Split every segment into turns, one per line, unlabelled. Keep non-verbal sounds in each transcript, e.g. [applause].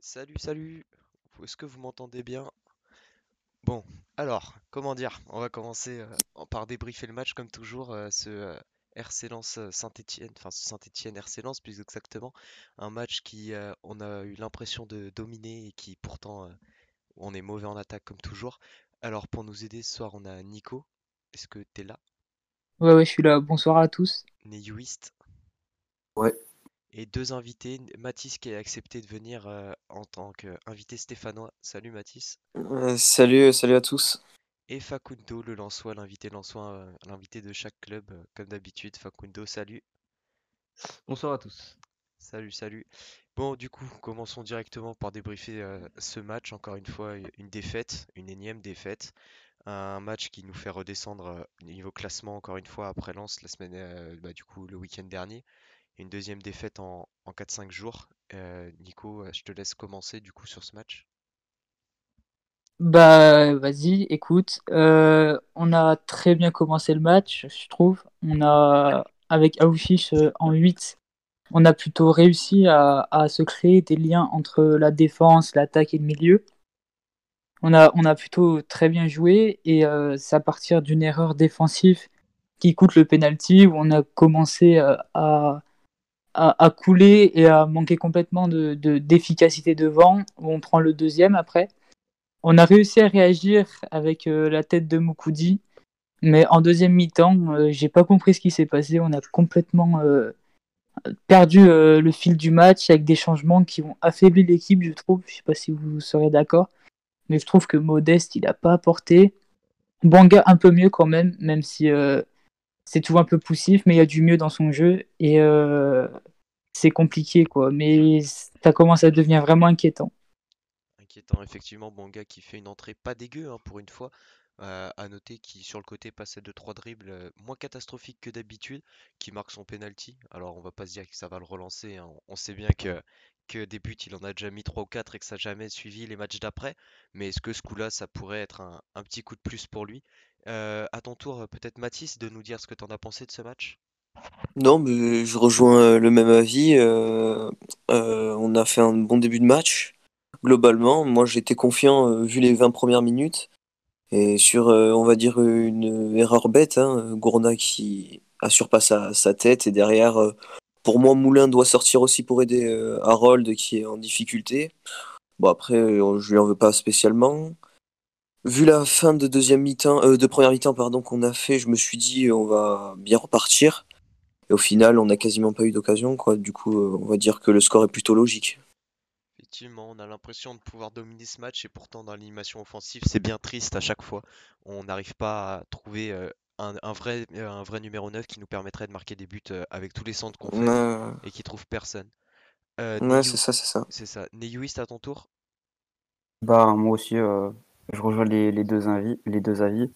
Salut, salut. Est-ce que vous m'entendez bien? Bon, alors, comment dire? On va commencer euh, par débriefer le match comme toujours, euh, ce euh, RC Lens euh, Saint-Étienne, enfin ce Saint-Étienne RC Lens plus exactement, un match qui euh, on a eu l'impression de dominer et qui pourtant euh, on est mauvais en attaque comme toujours. Alors pour nous aider ce soir, on a Nico. Est-ce que t'es là?
Ouais, ouais, je suis là. Bonsoir à tous.
Néuiste
Ouais,
et deux invités, Mathis qui a accepté de venir euh, en tant qu'invité stéphanois. Salut Mathis.
Euh, salut, salut à tous.
Et Facundo, le Lensois, l'invité Lensois, euh, l'invité de chaque club, euh, comme d'habitude. Facundo, salut.
Bonsoir à tous.
Salut, salut. Bon, du coup, commençons directement par débriefer euh, ce match. Encore une fois, une défaite, une énième défaite. Un match qui nous fait redescendre euh, niveau classement, encore une fois, après Lens, la semaine, euh, bah, du coup, le week-end dernier. Une deuxième défaite en, en 4-5 jours. Euh, Nico, euh, je te laisse commencer, du coup, sur ce match.
Bah, vas-y, écoute. euh, on a très bien commencé le match, je trouve. On a, avec Aouchiche en 8, on a plutôt réussi à, se créer des liens entre la défense, l'attaque et le milieu. On a, on a plutôt très bien joué et c'est à partir d'une erreur défensive qui coûte le penalty où on a commencé à, à, à couler et à manquer complètement de, de- d'efficacité devant, on prend le deuxième après. On a réussi à réagir avec euh, la tête de Moukoudi, mais en deuxième mi-temps, euh, j'ai pas compris ce qui s'est passé. On a complètement euh, perdu euh, le fil du match avec des changements qui ont affaibli l'équipe, je trouve. Je sais pas si vous serez d'accord, mais je trouve que Modeste, il a pas apporté. Banga un peu mieux quand même, même si c'est tout un peu poussif, mais il y a du mieux dans son jeu et euh, c'est compliqué quoi. Mais ça commence à devenir vraiment inquiétant.
Inquiétant, effectivement, Banga qui fait une entrée pas dégueu hein, pour une fois. Euh, à noter qui sur le côté passait de trois dribbles euh, moins catastrophique que d'habitude, qui marque son penalty. Alors on va pas se dire que ça va le relancer, hein. On sait bien que, que des buts il en a déjà mis 3 ou 4 et que ça n'a jamais suivi les matchs d'après. Mais est-ce que ce coup-là ça pourrait être un petit coup de plus pour lui? Euh, à ton tour, peut-être Mathis, de nous dire ce que t'en as pensé de ce match?
Non, mais je rejoins euh, le même avis. euh, on a fait un bon début de match. Globalement, moi j'étais confiant vu les 20 premières minutes. Et sur, on va dire, une erreur bête, hein, Gourna qui assure pas sa, sa tête. Et derrière, pour moi, Moulin doit sortir aussi pour aider Harold qui est en difficulté. Bon, après, je lui en veux pas spécialement. Vu la fin de deuxième mi-temps, euh, de première mi-temps, pardon, qu'on a fait, je me suis dit euh, on va bien repartir. Et au final, on n'a quasiment pas eu d'occasion, quoi. Du coup, euh, on va dire que le score est plutôt logique.
Effectivement, on a l'impression de pouvoir dominer ce match et pourtant dans l'animation offensive, c'est bien triste à chaque fois. On n'arrive pas à trouver euh, un, un vrai, un vrai numéro 9 qui nous permettrait de marquer des buts avec tous les centres qu'on fait
Ouais,
et qui trouve personne. Euh,
ouais, c'est ça, c'est ça.
c'est ça. Neyuist à ton tour?
Bah, moi aussi, euh, je rejoins les, deux avis.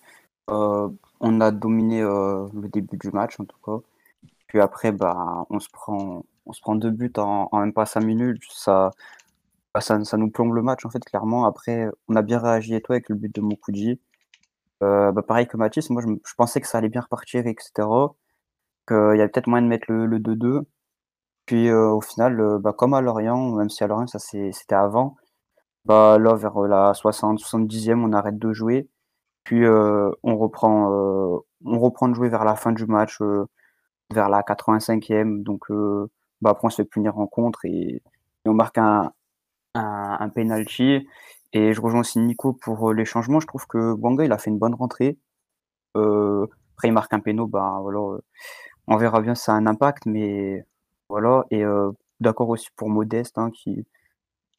Euh, on a dominé euh, le début du match, en tout cas. Puis après, bah, on se prend, on se prend deux buts en, même pas cinq minutes. Ça, bah, ça, ça nous plombe le match, en fait, clairement. Après, on a bien réagi et toi avec le but de Moukoudji. Euh, bah, pareil que Mathis, moi, je, pensais que ça allait bien repartir, etc. Qu'il y avait peut-être moyen de mettre le, le 2-2. Puis au final, bah, comme à Lorient, même si à Lorient, ça c'était avant, bah, là, vers euh, la 60, 70e, on arrête de jouer. Puis euh, on reprend, euh, on reprend de jouer vers la fin du match, euh, vers la 85e. Donc euh, bah, après, on se fait punir en contre et, on marque un, un, un penalty. Et je rejoins aussi Nico pour euh, les changements. Je trouve que Bouanga, il a fait une bonne rentrée. Après, il marque un péno, bah, voilà, on verra bien si ça a un impact, mais voilà. Et d'accord aussi pour Modeste, hein, qui,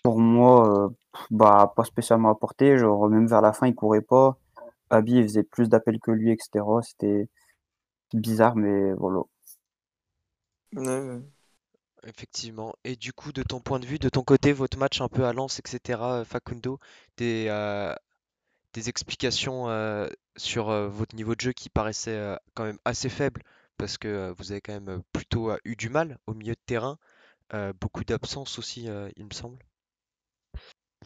pour moi, euh, bah, pas spécialement apporté. Genre, même vers la fin, il courait pas. Abi, il faisait plus d'appels que lui, etc. C'était bizarre, mais voilà.
Ouais.
Effectivement. Et du coup, de ton point de vue, de ton côté, votre match un peu à Lens, etc., euh, Facundo, des, euh, des explications euh, sur euh, votre niveau de jeu qui paraissait euh, quand même assez faible, parce que euh, vous avez quand même plutôt euh, eu du mal au milieu de terrain, euh, beaucoup d'absence aussi, euh, il me semble.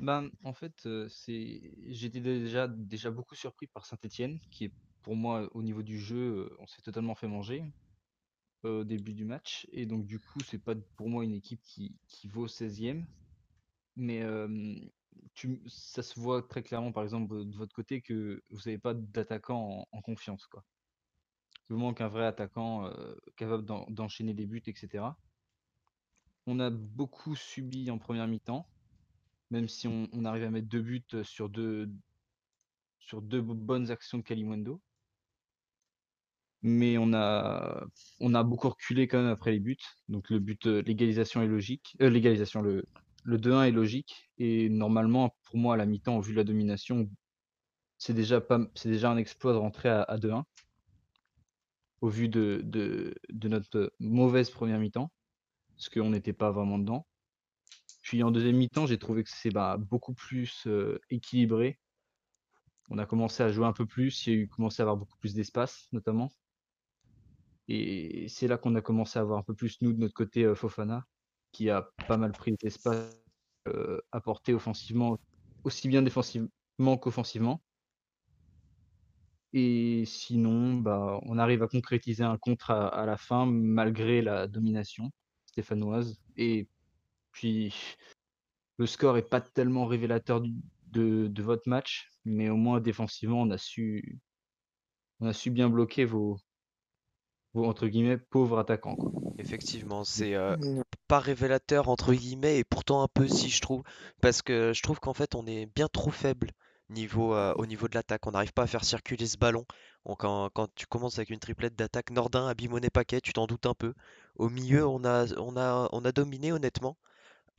Ben, en fait, c'est... j'étais déjà, déjà beaucoup surpris par Saint-Etienne, qui est pour moi, au niveau du jeu, on s'est totalement fait manger au début du match. Et donc, du coup, c'est pas pour moi une équipe qui, qui vaut 16e. Mais tu, ça se voit très clairement, par exemple, de votre côté, que vous n'avez pas d'attaquant en, confiance. Quoi. Il vous manque un vrai attaquant capable d'enchaîner des buts, etc. On a beaucoup subi en première mi-temps, même si on, arrive à mettre deux buts sur deux, sur deux bonnes actions de Kalimundo mais on a, on a beaucoup reculé quand même après les buts. Donc le but, l'égalisation est logique. Euh, l'égalisation, le, le 2-1 est logique. Et normalement, pour moi, à la mi-temps, au vu de la domination, c'est déjà, pas, c'est déjà un exploit de rentrer à, 2-1. Au vu de, de, notre mauvaise première mi-temps, parce qu'on n'était pas vraiment dedans. Puis en deuxième mi-temps, j'ai trouvé que c'est bah, beaucoup plus équilibré. On a commencé à jouer un peu plus, il y a eu commencé à avoir beaucoup plus d'espace, notamment. Et c'est là qu'on a commencé à avoir un peu plus, nous, de notre côté, Fofana, qui a pas mal pris d'espace, euh, apporté offensivement, aussi bien défensivement qu'offensivement. Et sinon, bah, on arrive à concrétiser un contre à, la fin, malgré la domination stéphanoise. Et puis, le score est pas tellement révélateur de, de, votre match, mais au moins défensivement, on a su, on a su bien bloquer vos, entre guillemets pauvre attaquant.
Effectivement, c'est euh, pas révélateur entre guillemets et pourtant un peu si je trouve parce que je trouve qu'en fait on est bien trop faible niveau euh, au niveau de l'attaque. On n'arrive pas à faire circuler ce ballon. quand, tu commences avec une triplette d'attaque Nordin, Abimoné, Paquet, tu t'en doutes un peu. Au milieu, on a on a on a dominé honnêtement.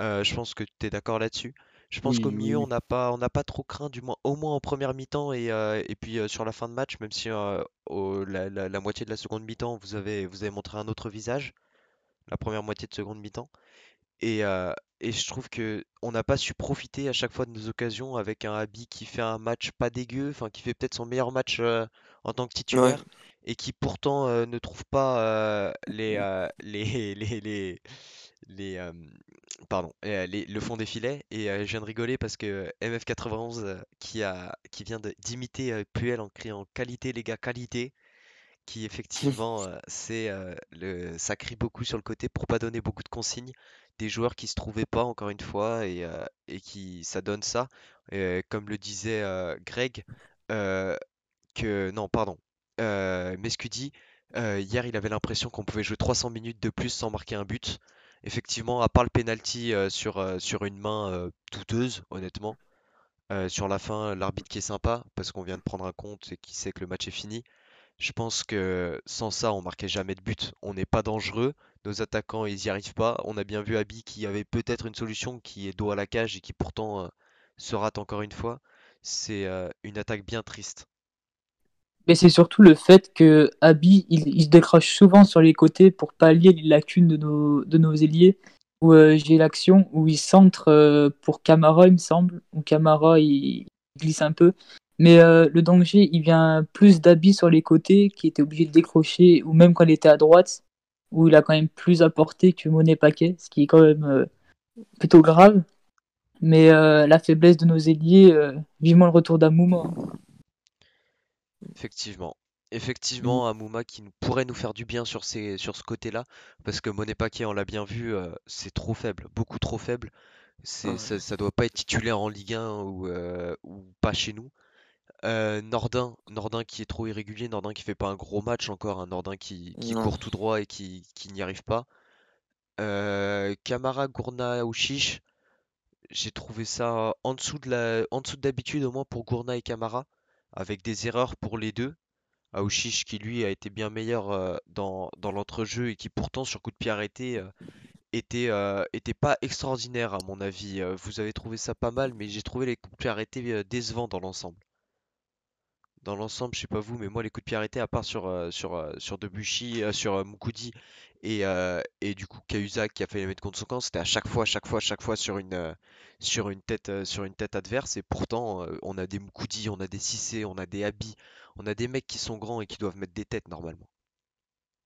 Euh, je pense que tu es d'accord là-dessus. Je pense qu'au milieu, on n'a pas, on n'a pas trop craint, du moins, au moins en première mi-temps et, euh, et puis euh, sur la fin de match, même si euh, la, moitié de la seconde mi-temps, vous avez, vous avez montré un autre visage, la première moitié de seconde mi-temps. Et, et je trouve que on n'a pas su profiter à chaque fois de nos occasions avec un Abi qui fait un match pas dégueu, enfin qui fait peut-être son meilleur match en tant que titulaire et qui pourtant ne trouve pas [laughs] les, les, les, les, les, pardon, le fond des filets. Et je viens de rigoler parce que MF91 qui, a, qui vient d'imiter Puel en criant qualité, les gars, qualité. Qui [laughs] effectivement, c'est le, ça crie beaucoup sur le côté pour pas donner beaucoup de consignes. Des joueurs qui se trouvaient pas, encore une fois, et, et qui ça donne ça. comme le disait Greg, que non, pardon, Mescudi, hier il avait l'impression qu'on pouvait jouer 300 minutes de plus sans marquer un but. Effectivement, à part le penalty euh, sur, euh, sur une main euh, douteuse, honnêtement. sur la fin, l'arbitre qui est sympa parce qu'on vient de prendre un compte et qui sait que le match est fini. Je pense que sans ça, on marquait jamais de but. On n'est pas dangereux. Nos attaquants, ils y arrivent pas. On a bien vu Abi qui avait peut-être une solution qui est dos à la cage et qui pourtant se rate encore une fois. C'est une attaque bien triste.
Mais c'est surtout le fait que Abi, il, se décroche souvent sur les côtés pour pallier les lacunes de nos, de nos ailiers. Où euh, j'ai l'action où il centre euh, pour Camara, il me semble, où Camara il, glisse un peu. Mais euh, le danger, il vient plus d'Abi sur les côtés, qui était obligé de décrocher, ou même quand il était à droite, où il a quand même plus apporté que Monet Paquet, ce qui est quand même plutôt grave. Mais la faiblesse de nos ailiers, vivement le retour d'Amouma.
Effectivement. Effectivement, un Mouma qui pourrait nous faire du bien sur, ces, sur ce côté-là, parce que Monet Paquet, on l'a bien vu, euh, c'est trop faible, beaucoup trop faible. C'est, ça, ça doit pas être titulaire en Ligue 1 ou, euh, ou pas chez nous. Euh, Nordin, Nordin qui est trop irrégulier, Nordin qui fait pas un gros match encore, un Nordin qui, qui court tout droit et qui, qui n'y arrive pas. Camara, Gourna ou Chiche, j'ai trouvé ça en dessous de la, en dessous d'habitude au moins pour Gourna et Camara avec des erreurs pour les deux. Aouchiche qui lui a été bien meilleur euh, dans, dans l'entrejeu et qui pourtant sur coup de pied arrêté euh, était, euh, était pas extraordinaire à mon avis. vous avez trouvé ça pas mal, mais j'ai trouvé les coups de pied arrêtés décevants dans l'ensemble. Dans l'ensemble, je sais pas vous, mais moi les coups de pied arrêtés, à part sur, sur, sur Debuchy, sur Moukoudi et, et du coup Cahuzac qui a fait les mettre contre son camp, c'était à chaque fois, chaque fois, chaque fois sur une, sur une tête, euh, sur une tête adverse. Et pourtant, euh, on a des Moukoudi, on a des Cissé, on a des Abi, on a des mecs qui sont grands et qui doivent mettre des têtes normalement.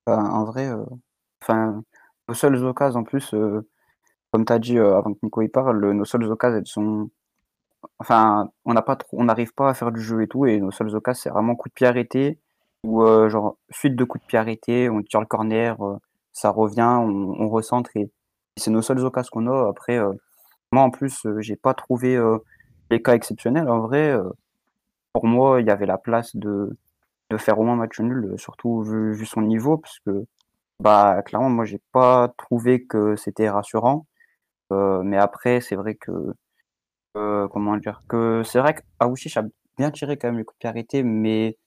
Bah, en vrai, euh, nos seules occasions en plus, comme tu as dit avant que Nico y parle, nos seules occasions, elles sont. Enfin, on n'a pas on n'arrive pas à faire du jeu et tout, et nos seules occasions, c'est vraiment coup de pied arrêté, ou genre suite de coups de pied arrêté, on tire le corner, ça revient, on, recentre, et c'est nos seules occasions qu'on a. Après, moi, en plus, j'ai pas trouvé les cas exceptionnels. En vrai, pour moi, il y avait la place de, de faire au moins match nul, surtout vu, vu son niveau, parce que bah clairement, moi, j'ai pas trouvé que c'était rassurant. mais après, c'est vrai que comment dire que c'est vrai qu'Aouchiche a bien tiré quand même le coup de pied arrêté, mais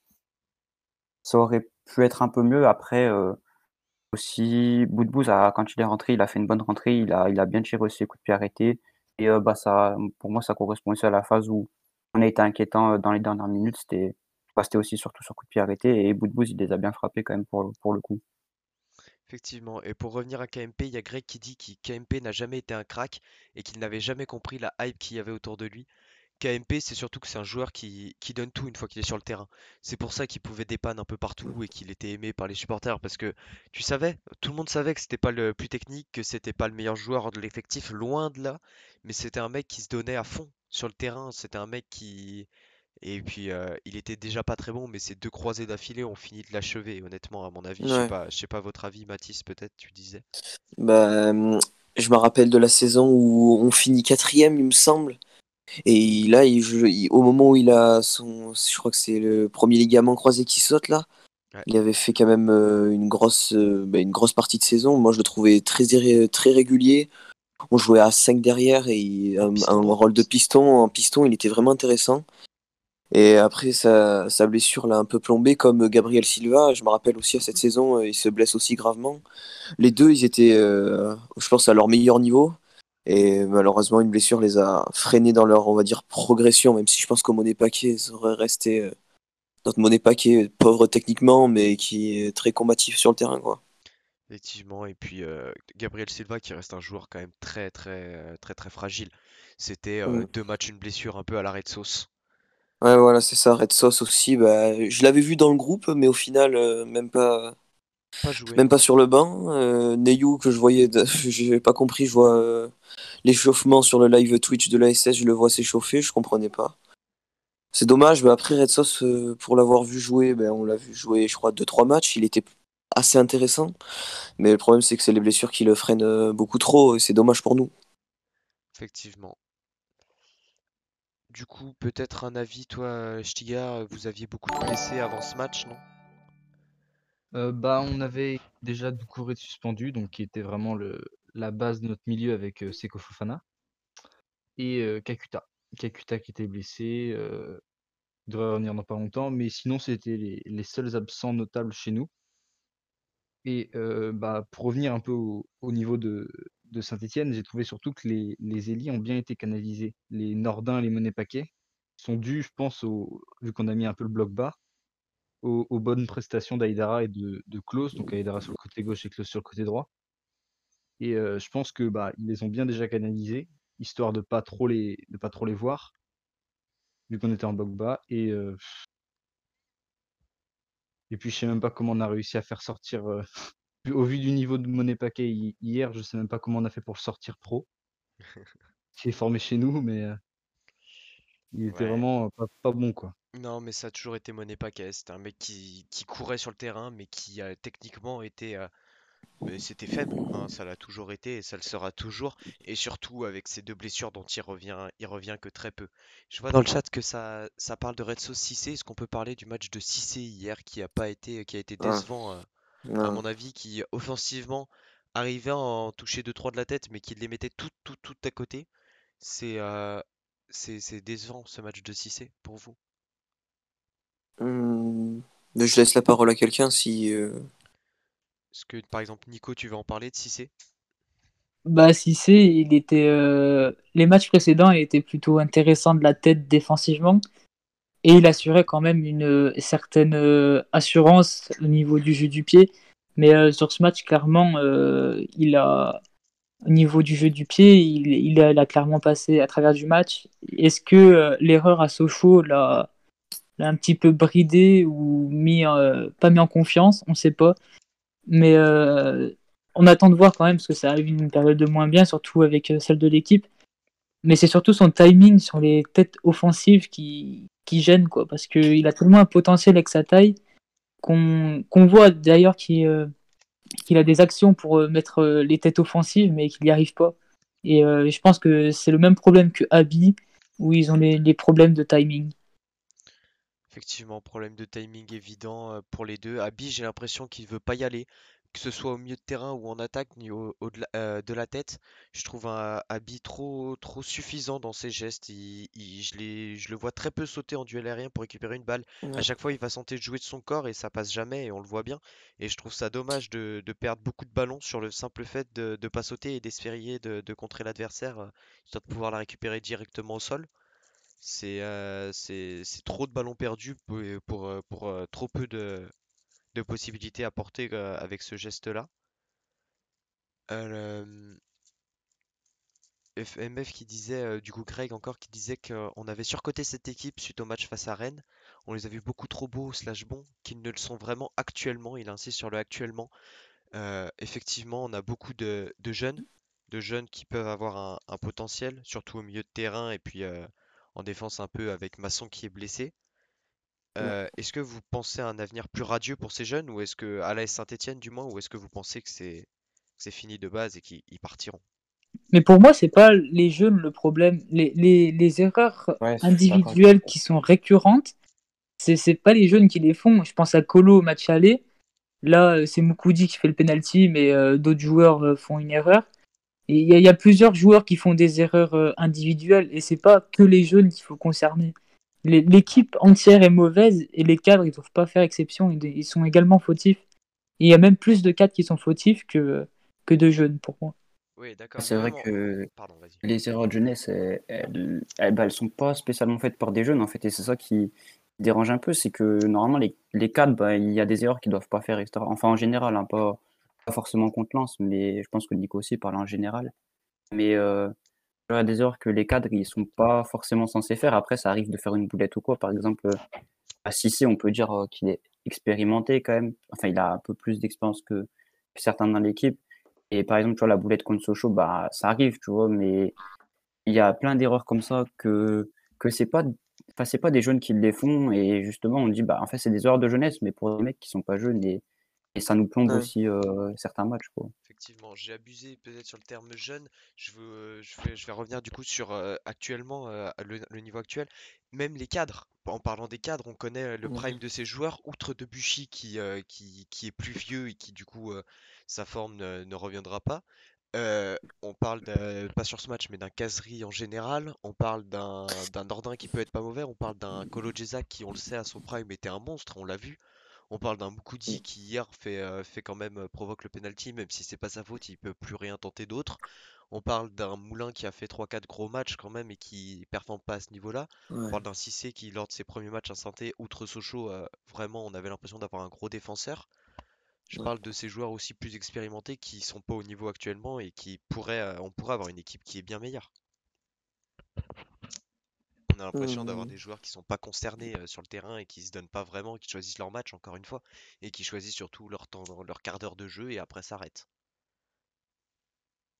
ça aurait pu être un peu mieux. Après, euh, aussi, Boudbouz, a, quand il est rentré, il a fait une bonne rentrée, il a, bien tiré aussi les coups de pied arrêtés. Et euh, bah, ça, pour moi, ça correspond aussi à la phase où on a été inquiétant euh, dans les dernières minutes. C'était bah, aussi surtout sur coup de pied arrêté. Et Boudbouz, il les a bien frappés quand même pour le coup.
Effectivement. Et pour revenir à KMP, il y a Greg qui dit que KMP n'a jamais été un crack et qu'il n'avait jamais compris la hype qu'il y avait autour de lui. KMP, c'est surtout que c'est un joueur qui, donne tout une fois qu'il est sur le terrain. C'est pour ça qu'il pouvait dépanner un peu partout et qu'il était aimé par les supporters. Parce que tu savais, tout le monde savait que c'était pas le plus technique, que c'était pas le meilleur joueur de l'effectif, loin de là. Mais c'était un mec qui se donnait à fond sur le terrain. C'était un mec qui. Et puis, euh, il était déjà pas très bon, mais ces deux croisés d'affilée ont fini de l'achever, honnêtement, à mon avis. Je sais pas, je sais pas votre avis, Mathis, peut-être, tu disais.
Bah, je me rappelle de la saison où on finit quatrième, il me semble. Et là, il, au moment où il a son, je crois que c'est le premier ligament croisé qui saute là, il avait fait quand même euh, une grosse, euh, bah, une grosse partie de saison. Moi, je le trouvais très, très régulier. On jouait à 5 derrière et un, rôle de piston, en piston, il était vraiment intéressant. Et après, sa, sa blessure l'a un peu plombé, comme Gabriel Silva. Je me rappelle aussi à cette saison, euh, il se blesse aussi gravement. Les deux, ils étaient, je pense, à leur meilleur niveau. Et malheureusement, une blessure les a freinés dans leur, on va dire, progression, même si je pense qu'au Monnaie Paquet, ça aurait resté euh, notre Monnaie Paquet, pauvre techniquement, mais qui est très combatif sur le terrain, quoi.
Effectivement, et puis euh, Gabriel Silva qui reste un joueur quand même très très euh, très très fragile. C'était deux matchs, une blessure un peu à la Red Sauce.
Ouais, voilà, c'est ça, Red Sauce aussi. Bah, je l'avais vu dans le groupe, mais au final, même pas, même pas sur le banc. Euh, Neyou, que je voyais, [laughs] j'ai pas compris, je vois euh, l'échauffement sur le live Twitch de l'ASS, je le vois s'échauffer, je comprenais pas. C'est dommage, mais après Red Sauce, euh, pour l'avoir vu jouer, ben, on l'a vu jouer, je crois, 2-3 matchs, il était assez intéressant. Mais le problème, c'est que c'est les blessures qui le freinent beaucoup trop, et c'est dommage pour nous.
Effectivement. Du coup, peut-être un avis, toi, Stigar, vous aviez beaucoup de blessés avant ce match, non?
Euh, bah, on avait déjà Doucouré suspendu, donc qui était vraiment le, la base de notre milieu avec euh, Seko Fofana. Et euh, Kakuta. Kakuta qui était blessé, devrait revenir dans pas longtemps, mais sinon c'était les, les seuls absents notables chez nous. Et bah, pour revenir un peu au, niveau de, de Saint-Etienne, j'ai trouvé surtout que les, les élis ont bien été canalisés. Les Nordins, les monnaies paquets sont dus, je pense, au, vu qu'on a mis un peu le bloc bas, aux, bonnes prestations d'Aïdara et de, de Klaus, donc Aïdara sur le côté gauche et Klaus sur le côté droit. Et euh, je pense que bah, ils les ont bien déjà canalisés, histoire de pas de pas trop les voir, vu qu'on était en bloc bas. Et, euh, et puis je sais même pas comment on a réussi à faire sortir, euh, au vu du niveau de monnaie paquet hier, je sais même pas comment on a fait pour le sortir pro, [laughs] qui est formé chez nous, mais il était vraiment pas, pas bon quoi.
Non, mais ça a toujours été monnaie paquet. C'était un mec qui, courait sur le terrain, mais qui a techniquement été. Euh, c'était faible, hein, ça l'a toujours été et ça le sera toujours. Et surtout avec ces deux blessures dont il revient, il revient que très peu. Je vois dans le chat que ça, ça parle de Red Sauce Cissé. Est-ce qu'on peut parler du match de Cissé hier qui a pas été, qui a été décevant, euh, à mon avis, qui offensivement arrivait à en toucher 2-3 de la tête, mais qui les mettait tout, tout, tout à côté. C'est euh, c'est décevant ce match de Cissé pour vous
Hum, je laisse la parole à quelqu'un si. Euh,
Est-ce que par exemple Nico, tu veux en parler de Cissé?
Bah, Cissé, il était. Euh, les matchs précédents, il était plutôt intéressant de la tête défensivement. Et il assurait quand même une euh, certaine assurance au niveau du jeu du pied. Mais sur ce match, clairement, il a. Au niveau du jeu du pied, il, a, clairement passé à travers du match. Est-ce que l'erreur à Sochaux l'a un petit peu bridé ou mis, euh, pas mis en confiance, on sait pas. Mais euh, on attend de voir quand même, parce que ça arrive une période de moins bien, surtout avec euh, celle de l'équipe. Mais c'est surtout son timing sur les têtes offensives qui, qui gêne, quoi, parce qu'il a tellement un potentiel avec sa taille qu'on voit d'ailleurs qu'il a des actions pour mettre les têtes offensives, mais qu'il n'y arrive pas. Et euh, je pense que c'est le même problème que Abby, où ils ont les, les problèmes de timing.
Effectivement, problème de timing évident euh, pour les deux. Abi, j'ai l'impression qu'il veut pas y aller, que ce soit au milieu de terrain ou en attaque, ni au, au de, la, euh, de la tête. Je trouve un Abi trop, trop suffisant dans ses gestes. Il, il- je l'ai- je le vois très peu sauter en duel aérien pour récupérer une balle. À
Ouais.
chaque fois, il va tenter de jouer de son corps et ça passe jamais et on le voit bien. Et je trouve ça dommage de, de perdre beaucoup de ballons sur le simple fait de ne pas sauter et d'espérer de, de contrer l'adversaire, euh, histoire de pouvoir la récupérer directement au sol. C'est euh, c'est c'est trop de ballons perdus pour, pour, euh, pour, euh, trop peu de, de possibilités apportées euh, avec ce geste-là? Le- FMF qui disait, euh, du coup Greg encore qui disait qu'on avait surcoté cette équipe suite au match face à Rennes. On les a vus beaucoup trop beaux slash bons qu'ils ne le sont vraiment actuellement. Il insiste sur le actuellement. Euh, effectivement, on a beaucoup de, jeunes, de jeunes qui peuvent avoir un, potentiel, surtout au milieu de terrain et puis en défense un peu avec Masson qui est blessé.
Ouais.
Euh, est-ce que vous pensez à un avenir plus radieux pour ces jeunes ou est-ce que à l'AS Saint-Étienne du moins ou est-ce que vous pensez que c'est que c'est fini de base et qu'ils ils partiront?
Mais pour moi, c'est pas les jeunes le problème. Les, les, les erreurs
Ouais,
individuelles qui sont récurrentes, c'est c'est pas les jeunes qui les font. Je pense à Colo au match aller. Là, euh, c'est Moukoudi qui fait le penalty, mais euh, d'autres joueurs euh, font une erreur. Il y, y a plusieurs joueurs qui font des erreurs euh, individuelles, et c'est pas que les jeunes qu'il faut concerner. L'équipe entière est mauvaise, et les cadres, ils doivent pas faire exception. Ils, sont également fautifs. Et il y a même plus de cadres qui sont fautifs que, que de jeunes, pour moi.
Oui, d'accord,
C'est vrai que
Pardon,
les erreurs de jeunesse, elles, elles, elles- bah, elles sont pas spécialement faites par des jeunes, en fait, et c'est ça qui dérange un peu, c'est que normalement, les, les cadres, bah, il y a des erreurs qu'ils doivent pas faire, etc. Enfin, en général, hein, pas, pas forcément contre Lens, mais je pense que Nico aussi parle en général. Mais euh, il y a des erreurs que les cadres, ils sont pas forcément censés faire. Après, ça arrive de faire une boulette ou quoi. Par exemple, à Cissé, on peut dire euh, qu'il est expérimenté quand même. Enfin, il a un peu plus d'expérience que, certains dans l'équipe. Et par exemple, tu vois, la boulette contre Sochaux, bah, ça arrive, tu vois, mais il y a plein d'erreurs comme ça que, que c'est pas, enfin, c'est pas des jeunes qui les font. Et justement, on dit, bah, en fait, c'est des erreurs de jeunesse, mais pour des mecs qui sont pas jeunes. Et ça nous plombe
Ouais.
aussi euh, certains matchs, quoi.
Effectivement, j'ai abusé peut-être sur le terme jeune. Je veux, je vais, je vais revenir du coup sur euh, actuellement euh, le, le niveau actuel. Même les cadres. En parlant des cadres, on connaît le
Ouais.
prime de ces joueurs, outre Debuchy qui, euh, qui, qui est plus vieux et qui du coup euh, sa forme ne, ne reviendra pas. Euh, on parle pas sur ce match, mais d'un Casery en général. On parle d'un d'un Nordin qui peut être pas mauvais. On parle d'un Kolo qui, on le sait, à son prime était un monstre. On l'a vu. On parle d'un Moukoudi qui hier fait, euh, fait quand même euh, provoque le penalty, même si c'est pas sa faute, il peut plus rien tenter d'autre. On parle d'un Moulin qui a fait 3-4 gros matchs quand même et qui performe pas à ce niveau-là. On parle d'un Cissé qui, lors de ses premiers matchs à santé, outre Sochaux, euh, vraiment on avait l'impression d'avoir un gros défenseur. Je
Ouais.
parle de ces joueurs aussi plus expérimentés qui sont pas au niveau actuellement et qui pourraient, on pourrait avoir une équipe qui est bien meilleure. On a l'impression d'avoir des joueurs qui sont pas concernés euh, sur le terrain et qui se donnent pas vraiment, qui choisissent leur match encore une fois, et qui choisissent surtout leur temps, leur quart d'heure de jeu et après s'arrêtent.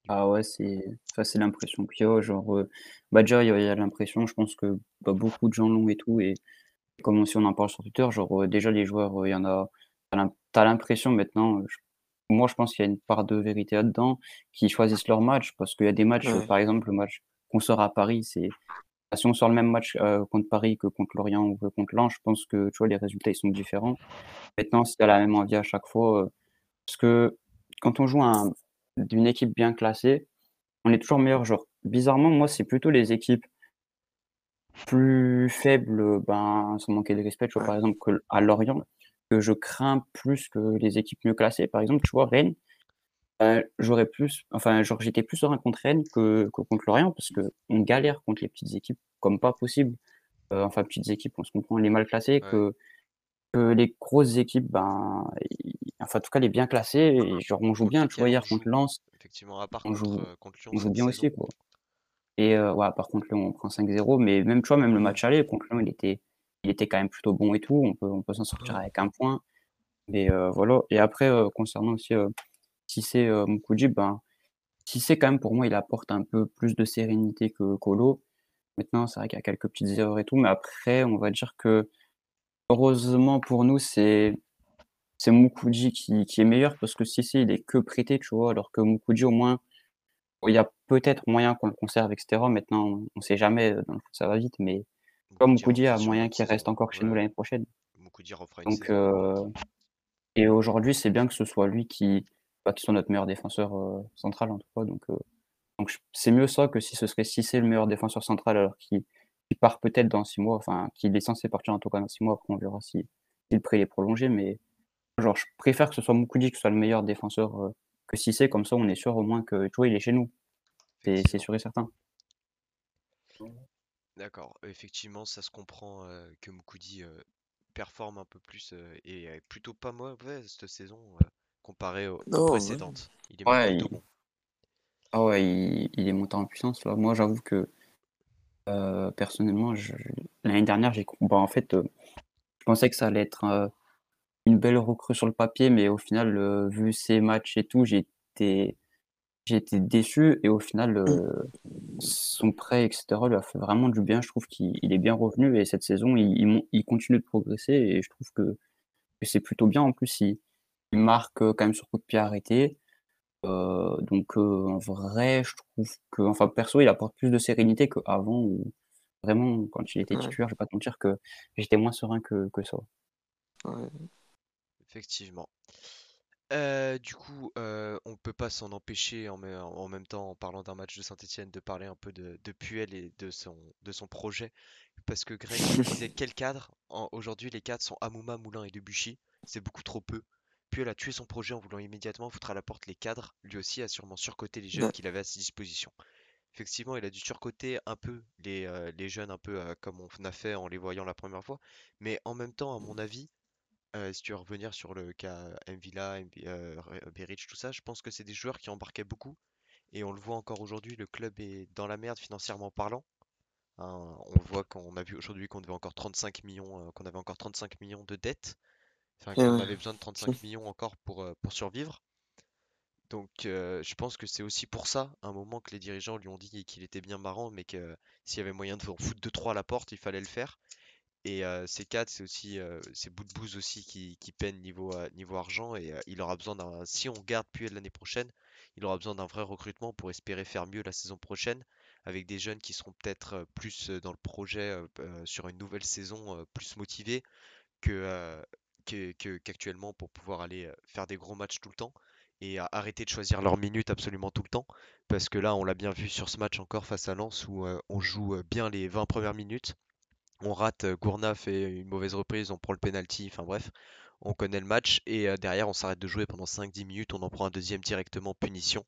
Ah ouais, c'est ça, c'est l'impression qu'il y a. Genre, euh, bah déjà, il y a, l'impression, je pense que bah, beaucoup de gens l'ont et tout. Et comme aussi on en parle sur Twitter, genre, euh, déjà, les joueurs, euh, il y en a. T'as l'im- t'as l'impression maintenant, euh, je- moi, je pense qu'il y a une part de vérité là-dedans, qui choisissent leur match. Parce qu'il y a des matchs, euh,
Ouais.
par exemple, le match qu'on sort à Paris, c'est. Si on sort le même match euh, contre Paris que contre Lorient ou que contre Lens, je pense que tu vois, les résultats ils sont différents. Maintenant, si tu as la même envie à chaque fois, euh, parce que quand on joue un, d'une équipe bien classée, on est toujours meilleur. Genre, bizarrement, moi, c'est plutôt les équipes plus faibles, ben, sans manquer de respect, tu vois, par exemple, que, à Lorient, que je crains plus que les équipes mieux classées. Par exemple, tu vois, Rennes, euh, j'aurais plus, enfin, genre, j'étais plus serein contre Rennes que, que contre Lorient parce que on galère contre les petites équipes comme pas possible. Euh, enfin, petites équipes, on se comprend, les mal classées,
ouais,
que, que les grosses équipes, ben, enfin, en tout cas, les bien classées, et genre, on joue bien, tu vois, hier contre Lens,
effectivement, à part
on joue,
euh, contre Lyon
on joue
cette
bien
saison.
aussi, quoi. Et euh, ouais, par contre, Lyon, on prend 5-0, mais même, tu vois, même le match aller, contre Lyon, il était, il était quand même plutôt bon et tout, on peut, on peut s'en sortir
Ouais.
avec un point. Mais euh, voilà. Et après, concernant aussi Cissé euh, Moukoudji, ben, Cissé, quand même, pour moi, il apporte un peu plus de sérénité que Colo. Maintenant, c'est vrai qu'il y a quelques petites erreurs et tout, mais après, on va dire que, heureusement pour nous, c'est c'est Moukoudji qui, qui est meilleur parce que Cissé, il est que prêté, tu vois, alors que Moukoudji, au moins, il y a peut-être moyen qu'on le conserve, etc. Maintenant, on ne sait jamais, dans le foot, ça va vite, mais comme Moukoudi a moyen qu'il reste encore chez nous l'année prochaine. Donc, et aujourd'hui, c'est bien que ce soit lui qui, bah, qui soit notre meilleur défenseur central en tout cas. Donc, donc c'est mieux ça que si ce serait si c'est le meilleur défenseur central alors qu'il part peut-être dans six mois, enfin qu'il est censé partir en tout cas dans six mois. Après, on verra si, si le prêt est prolongé, mais genre je préfère que ce soit Moukoudi qui soit le meilleur défenseur que si c'est comme ça, on est sûr au moins que tu vois, il est chez nous. C'est sûr et certain.
D'accord, effectivement, ça se comprend que Moukoudi performe un peu plus et est plutôt pas mauvais cette saison comparé aux, précédentes.
Il est ouais, bon. Ah ouais, il, est monté en puissance là. Moi, j'avoue que personnellement, l'année dernière, j'ai bah, en fait, je pensais que ça allait être une belle recrue sur le papier, mais au final, vu ses matchs et tout, j'ai été j'ai été déçu et au final, mmh. son prêt, etc., lui a fait vraiment du bien. Je trouve qu'il est bien revenu et cette saison, il, il, continue de progresser et je trouve que, c'est plutôt bien. En plus, il, marque quand même sur coup de pied arrêté. donc, en vrai, je trouve que, enfin, perso, il apporte plus de sérénité qu'avant. Où vraiment, quand il était titulaire, je vais pas te mentir que j'étais moins serein que, que ça.
Effectivement. Euh, du coup, euh, on peut pas s'en empêcher en, même temps, en parlant d'un match de Saint-Etienne, de parler un peu de, Puel et de son, de son projet. Parce que Greg disait [laughs] quel cadre? Aujourd'hui, les cadres sont Amouma, Moulin et Debuchy. C'est beaucoup trop peu. Puel a tué son projet en voulant immédiatement foutre à la porte les cadres. Lui aussi a sûrement surcoté les jeunes qu'il avait à sa disposition. Effectivement, il a dû surcoter un peu les, euh, les jeunes, un peu comme on a fait en les voyant la première fois. Mais en même temps, à mon avis, si tu veux revenir sur le cas Mvila, Beric, tout ça, je pense que c'est des joueurs qui embarquaient beaucoup. Et on le voit encore aujourd'hui, le club est dans la merde financièrement parlant. Hein, on voit qu'on a vu aujourd'hui qu'on devait encore 35 millions, qu'on avait encore 35 millions de dettes. Enfin, qu'on avait besoin de 35 millions encore pour, pour survivre. Donc je pense que c'est aussi pour ça, un moment que les dirigeants lui ont dit qu'il était bien marrant, mais que s'il y avait moyen de foutre 2-3 à la porte, il fallait le faire. Et ces quatre, c'est aussi c'est Boudbouz aussi qui, qui peine niveau, niveau argent et il aura besoin d'un. Si on garde Puel l'année prochaine, il aura besoin d'un vrai recrutement pour espérer faire mieux la saison prochaine avec des jeunes qui seront peut-être plus dans le projet sur une nouvelle saison, plus motivés que, qu'actuellement pour pouvoir aller faire des gros matchs tout le temps et arrêter de choisir leurs minutes absolument tout le temps. Parce que là, on l'a bien vu sur ce match encore face à Lens où on joue bien les 20 premières minutes on rate, Gourna fait une mauvaise reprise, on prend le penalty, enfin bref, on connaît le match et derrière on s'arrête de jouer pendant 5-10 minutes, on en prend un deuxième directement punition.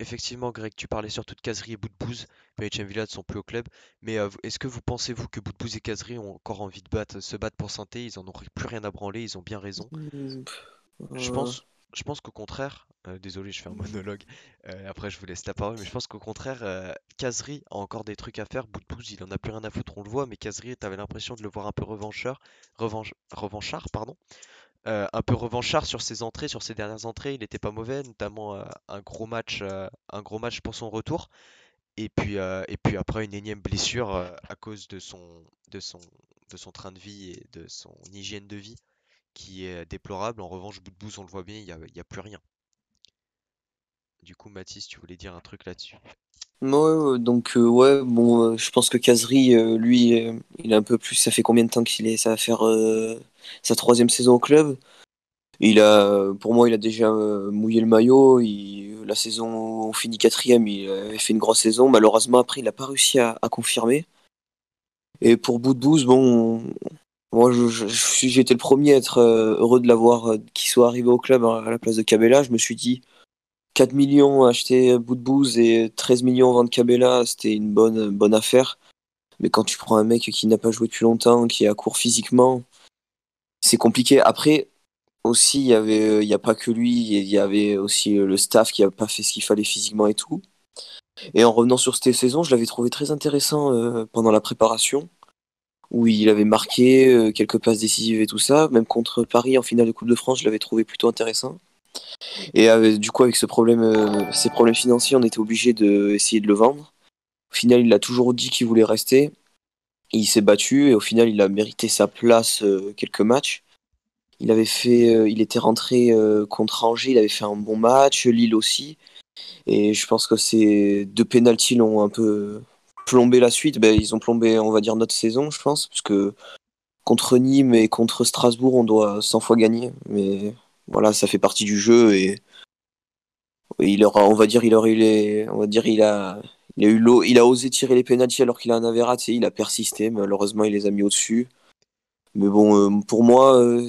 Effectivement, Greg, tu parlais surtout de Casery et Boudbouz. Peric Villa ne sont plus au club. Mais est-ce que vous pensez, vous, que Boudbouz et Casery ont encore envie de battre, se battre pour santé Ils en ont plus rien à branler, ils ont bien raison. Mmh, je pense, je pense qu'au contraire, euh, désolé, je fais un monologue, euh, après je vous laisse la parole, mais je pense qu'au contraire, euh, a encore des trucs à faire. Boudbouz, il en a plus rien à foutre, on le voit, mais Kazri, t'avais l'impression de le voir un peu revancheur, revanche, revanchard, pardon. Euh, un peu revanchard sur ses entrées, sur ses dernières entrées, il n'était pas mauvais, notamment un gros match, un gros match pour son retour. Et puis, après une énième blessure à cause de son, de, son, de son train de vie et de son hygiène de vie qui est déplorable. En revanche, bout de bout, on le voit bien, il n'y a, plus rien. Du coup, Mathis, tu voulais dire un truc là-dessus?
Ouais, donc euh, ouais, bon, euh, je pense que Kazri, euh, lui, il a un peu plus. Ça fait combien de temps qu'il est Ça va faire sa troisième saison au club? Il a, pour moi, il a déjà mouillé le maillot. la saison on finit quatrième, il avait fait une grosse saison. Malheureusement, après, il n'a pas réussi à, confirmer. Et pour Boudbouz, bon, moi, été le premier à être heureux de l'avoir, qu'il soit arrivé au club à la place de Cabella. Je me suis dit, 4 millions acheter bout de bouse et 13 millions vendre Cabella, c'était une bonne, bonne affaire. Mais quand tu prends un mec qui n'a pas joué depuis longtemps, qui est à court physiquement, c'est compliqué. Après, aussi, il y avait, n'y a pas que lui, il y avait aussi le staff qui n'a pas fait ce qu'il fallait physiquement et tout. Et en revenant sur cette saison, je l'avais trouvé très intéressant euh, pendant la préparation, où il avait marqué euh, quelques passes décisives et tout ça. Même contre Paris en finale de Coupe de France, je l'avais trouvé plutôt intéressant. Et euh, du coup, avec ce problème, euh, ces problèmes financiers, on était obligé d'essayer de, le vendre. Au final, il a toujours dit qu'il voulait rester. Il s'est battu et au final, il a mérité sa place euh, quelques matchs. il avait fait, il était rentré contre Angers, il avait fait un bon match, Lille aussi. Et je pense que ces deux pénalties l'ont un peu plombé la suite. Ben, ils ont plombé, on va dire, notre saison, je pense, parce que contre Nîmes et contre Strasbourg, on doit 100 fois gagner. Mais voilà, ça fait partie du jeu et il aura, on va dire, il aurait eu les, on va dire, il a, a eu l'eau, il a osé tirer les pénalties alors qu'il en avait raté. Il a persisté, malheureusement, il les a mis au-dessus. Mais bon, euh, pour moi, euh,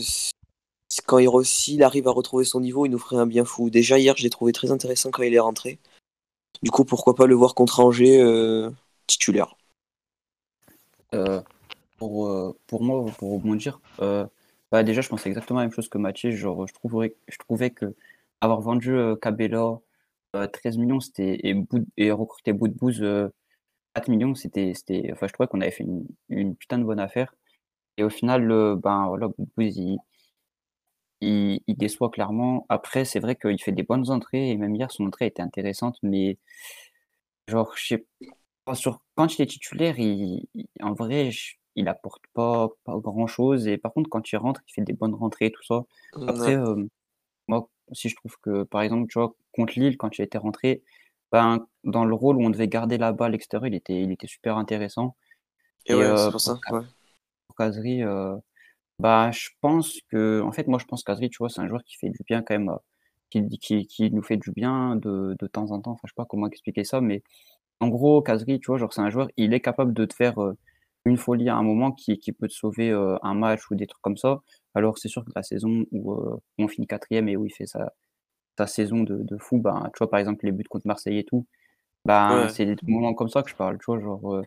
quand il, arrive à retrouver son niveau, il nous ferait un bien fou. Déjà hier, je l'ai trouvé très intéressant quand il est rentré. Du coup, pourquoi pas le voir contre Angers euh, titulaire
pour, pour moi, pour rebondir, bah déjà, je pensais exactement la même chose que Mathieu. Genre, je, je trouvais que avoir vendu Cabella 13 millions c'était, et, recruter Boudbouz 4 millions, c'était, c'était, enfin, je trouvais qu'on avait fait une, une, putain de bonne affaire. Et au final, ben voilà, il, il, déçoit clairement. Après, c'est vrai qu'il fait des bonnes entrées, et même hier, son entrée était intéressante, mais genre, je sais pas, quand il est titulaire, il, en vrai, il apporte pas, pas grand chose. Et par contre, quand il rentre, il fait des bonnes rentrées, tout ça. Après, moi aussi, je trouve que, par exemple, tu vois, contre Lille, quand il était rentré, ben, dans le rôle où on devait garder la balle extérieure, il était, il était super intéressant.
Et, ouais, c'est pour ça.
Pour Kazri, bah, je pense que, en fait, moi, je pense qu'Azri, tu vois, c'est un joueur qui fait du bien quand même, qui, qui, qui nous fait du bien de, de temps en temps. Enfin, je sais pas comment expliquer ça, mais en gros, Kazri, tu vois, genre, c'est un joueur, il est capable de te faire une folie à un moment qui, qui peut te sauver un match ou des trucs comme ça. Alors, c'est sûr que la saison où on finit quatrième et où il fait sa, sa saison de, de fou, ben, tu vois, par exemple, les buts contre Marseille et tout, ben, c'est des moments comme ça que je parle, tu vois, genre,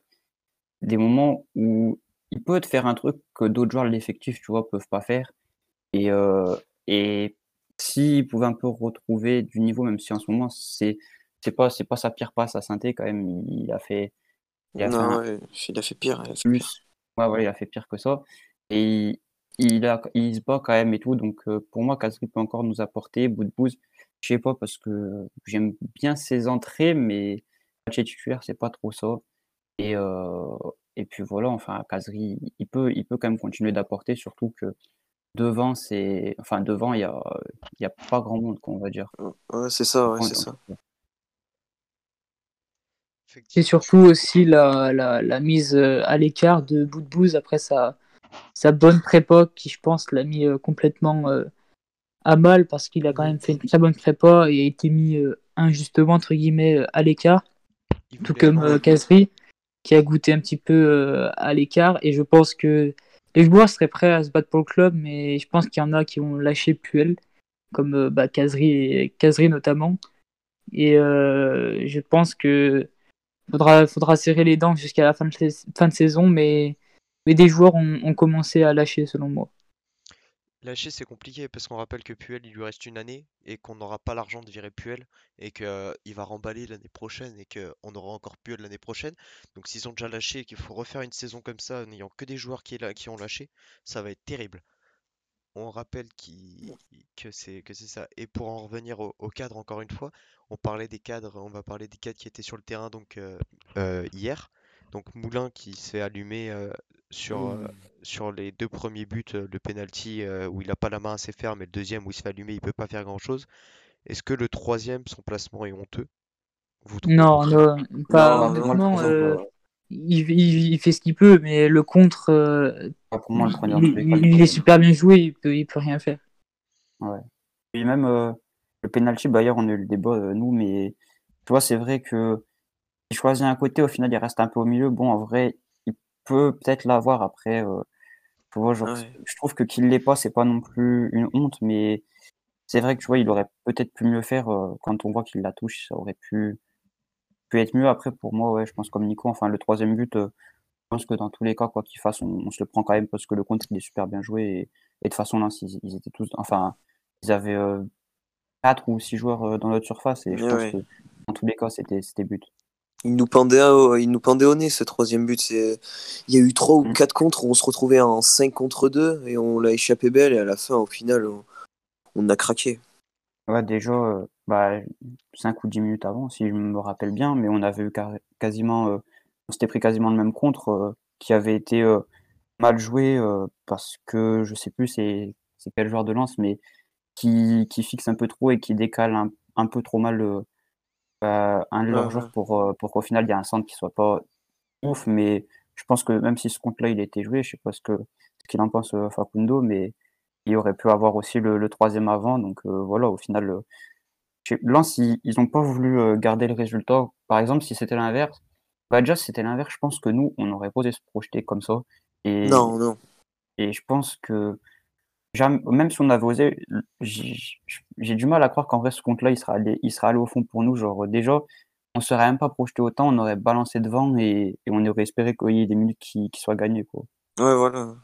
des moments où il peut te faire un truc que d'autres joueurs de l'effectif, tu vois, peuvent pas faire. Et, euh, et s'il pouvait un peu retrouver du niveau, même si en ce moment, c'est c'est pas c'est pas sa pire passe à synthé quand même, il, a fait
il a fait, il a fait pire, il a fait plus.
Ouais, voilà, il a fait pire que ça. Et il, a, il se bat quand même et tout. Donc euh, pour moi, Kazri peut encore nous apporter. Bout de bouse, je sais pas parce que j'aime bien ses entrées, mais match titulaire, c'est pas trop ça. Et, euh, et puis voilà, enfin, Kazri, il peut, il peut quand même continuer d'apporter, surtout que devant, c'est, enfin, devant, il y a, y a pas grand monde, qu'on va dire.
Ouais, c'est ça, ouais, c'est ça.
C'est surtout aussi la, la, la, mise euh, à l'écart de Boudbouz après sa, sa bonne prépa, qui je pense l'a mis euh, complètement euh, à mal parce qu'il a quand même fait une très bonne prépa et a été mis injustement, entre guillemets, à l'écart, tout comme Kazri qui a goûté un petit peu à l'écart. Et je pense que les joueurs seraient prêts à se battre pour le club, mais je pense qu'il y en a qui vont lâcher Puel, comme bah, Kazri, notamment. Et euh, je pense que faudra, faudra serrer les dents jusqu'à la fin de, fin de saison, mais, mais des joueurs ont commencé à lâcher selon moi.
Lâcher, c'est compliqué parce qu'on rappelle que Puel, il lui reste une année et qu'on n'aura pas l'argent de virer Puel et qu'il euh, va remballer l'année prochaine et qu'on aura encore Puel l'année prochaine. Donc s'ils ont déjà lâché et qu'il faut refaire une saison comme ça n'ayant que des joueurs qui ont lâché, ça va être terrible. On rappelle que c'est ça. Et pour en revenir au, cadre encore une fois, on parlait des cadres, on va parler des cadres qui étaient sur le terrain donc euh, euh, hier. Donc Moulin qui s'est allumé sur, euh, mmh. sur les deux premiers buts, le penalty euh, où il n'a pas la main assez ferme et le deuxième où il se fait allumer, il peut pas faire grand chose. Est-ce que le troisième, son placement est honteux?
Vous non, non, pas il, il, fait ce qu'il peut, mais le contre, il, est super bien joué, il peut, il peut rien faire.
Ouais. Et même le penalty, bah, hier on a eu le débat, nous, mais tu vois, c'est vrai que il choisit un côté, au final il reste un peu au milieu. Bon, en vrai, peut peut-être l'avoir après. Euh, je trouve que qu'il l'ait pas, c'est pas non plus une honte, mais c'est vrai que tu vois, il aurait peut-être pu mieux faire euh, quand on voit qu'il la touche, ça aurait pu, être mieux. Après, pour moi, ouais, je pense comme Nico, enfin, le troisième but, euh, je pense que dans tous les cas, quoi qu'il fasse, on, se le prend quand même parce que le contre, il est super bien joué. Et, de façon, là, ils, étaient tous, enfin, ils avaient quatre ou six joueurs dans notre surface et je pense que dans tous les cas, c'était but
il nous pendait, au, il nous pendait au nez ce troisième but. Il y a eu trois ou mm. quatre contre où on se retrouvait en 5 contre 2 et on l'a échappé belle et à la fin, au final, on, a craqué.
Ouais, déjà, euh, bah, 5 ou 10 minutes avant, si je me rappelle bien, mais on avait eu quasiment, euh, on s'était pris quasiment le même contre euh, qui avait été mal joué parce que je sais plus, c'est quel joueur de lance, mais qui, qui fixe un peu trop et qui décale un, un peu trop mal euh, un de leurs joueurs pour, euh, pour qu'au final il y ait un centre qui soit pas ouf. Mais je pense que même si ce compte-là il a été joué, je sais pas ce que ce qu'il en pense euh, Facundo, mais il aurait pu avoir aussi le, le troisième avant. Donc voilà, au final, Lens, ils n'ont pas voulu garder le résultat. Par exemple, si c'était l'inverse, bah déjà, si c'était l'inverse, je pense que nous, on aurait posé se projeter comme ça. Et,
non, non.
Et je pense que même si on avait osé, j'ai du mal à croire qu'en vrai, ce compte-là, il sera, allé, il sera allé au fond pour nous. Genre, déjà, on ne serait même pas projeté autant, on aurait balancé devant et, on aurait espéré qu'il y ait des minutes qui, soient gagnées. Quoi.
Ouais, voilà.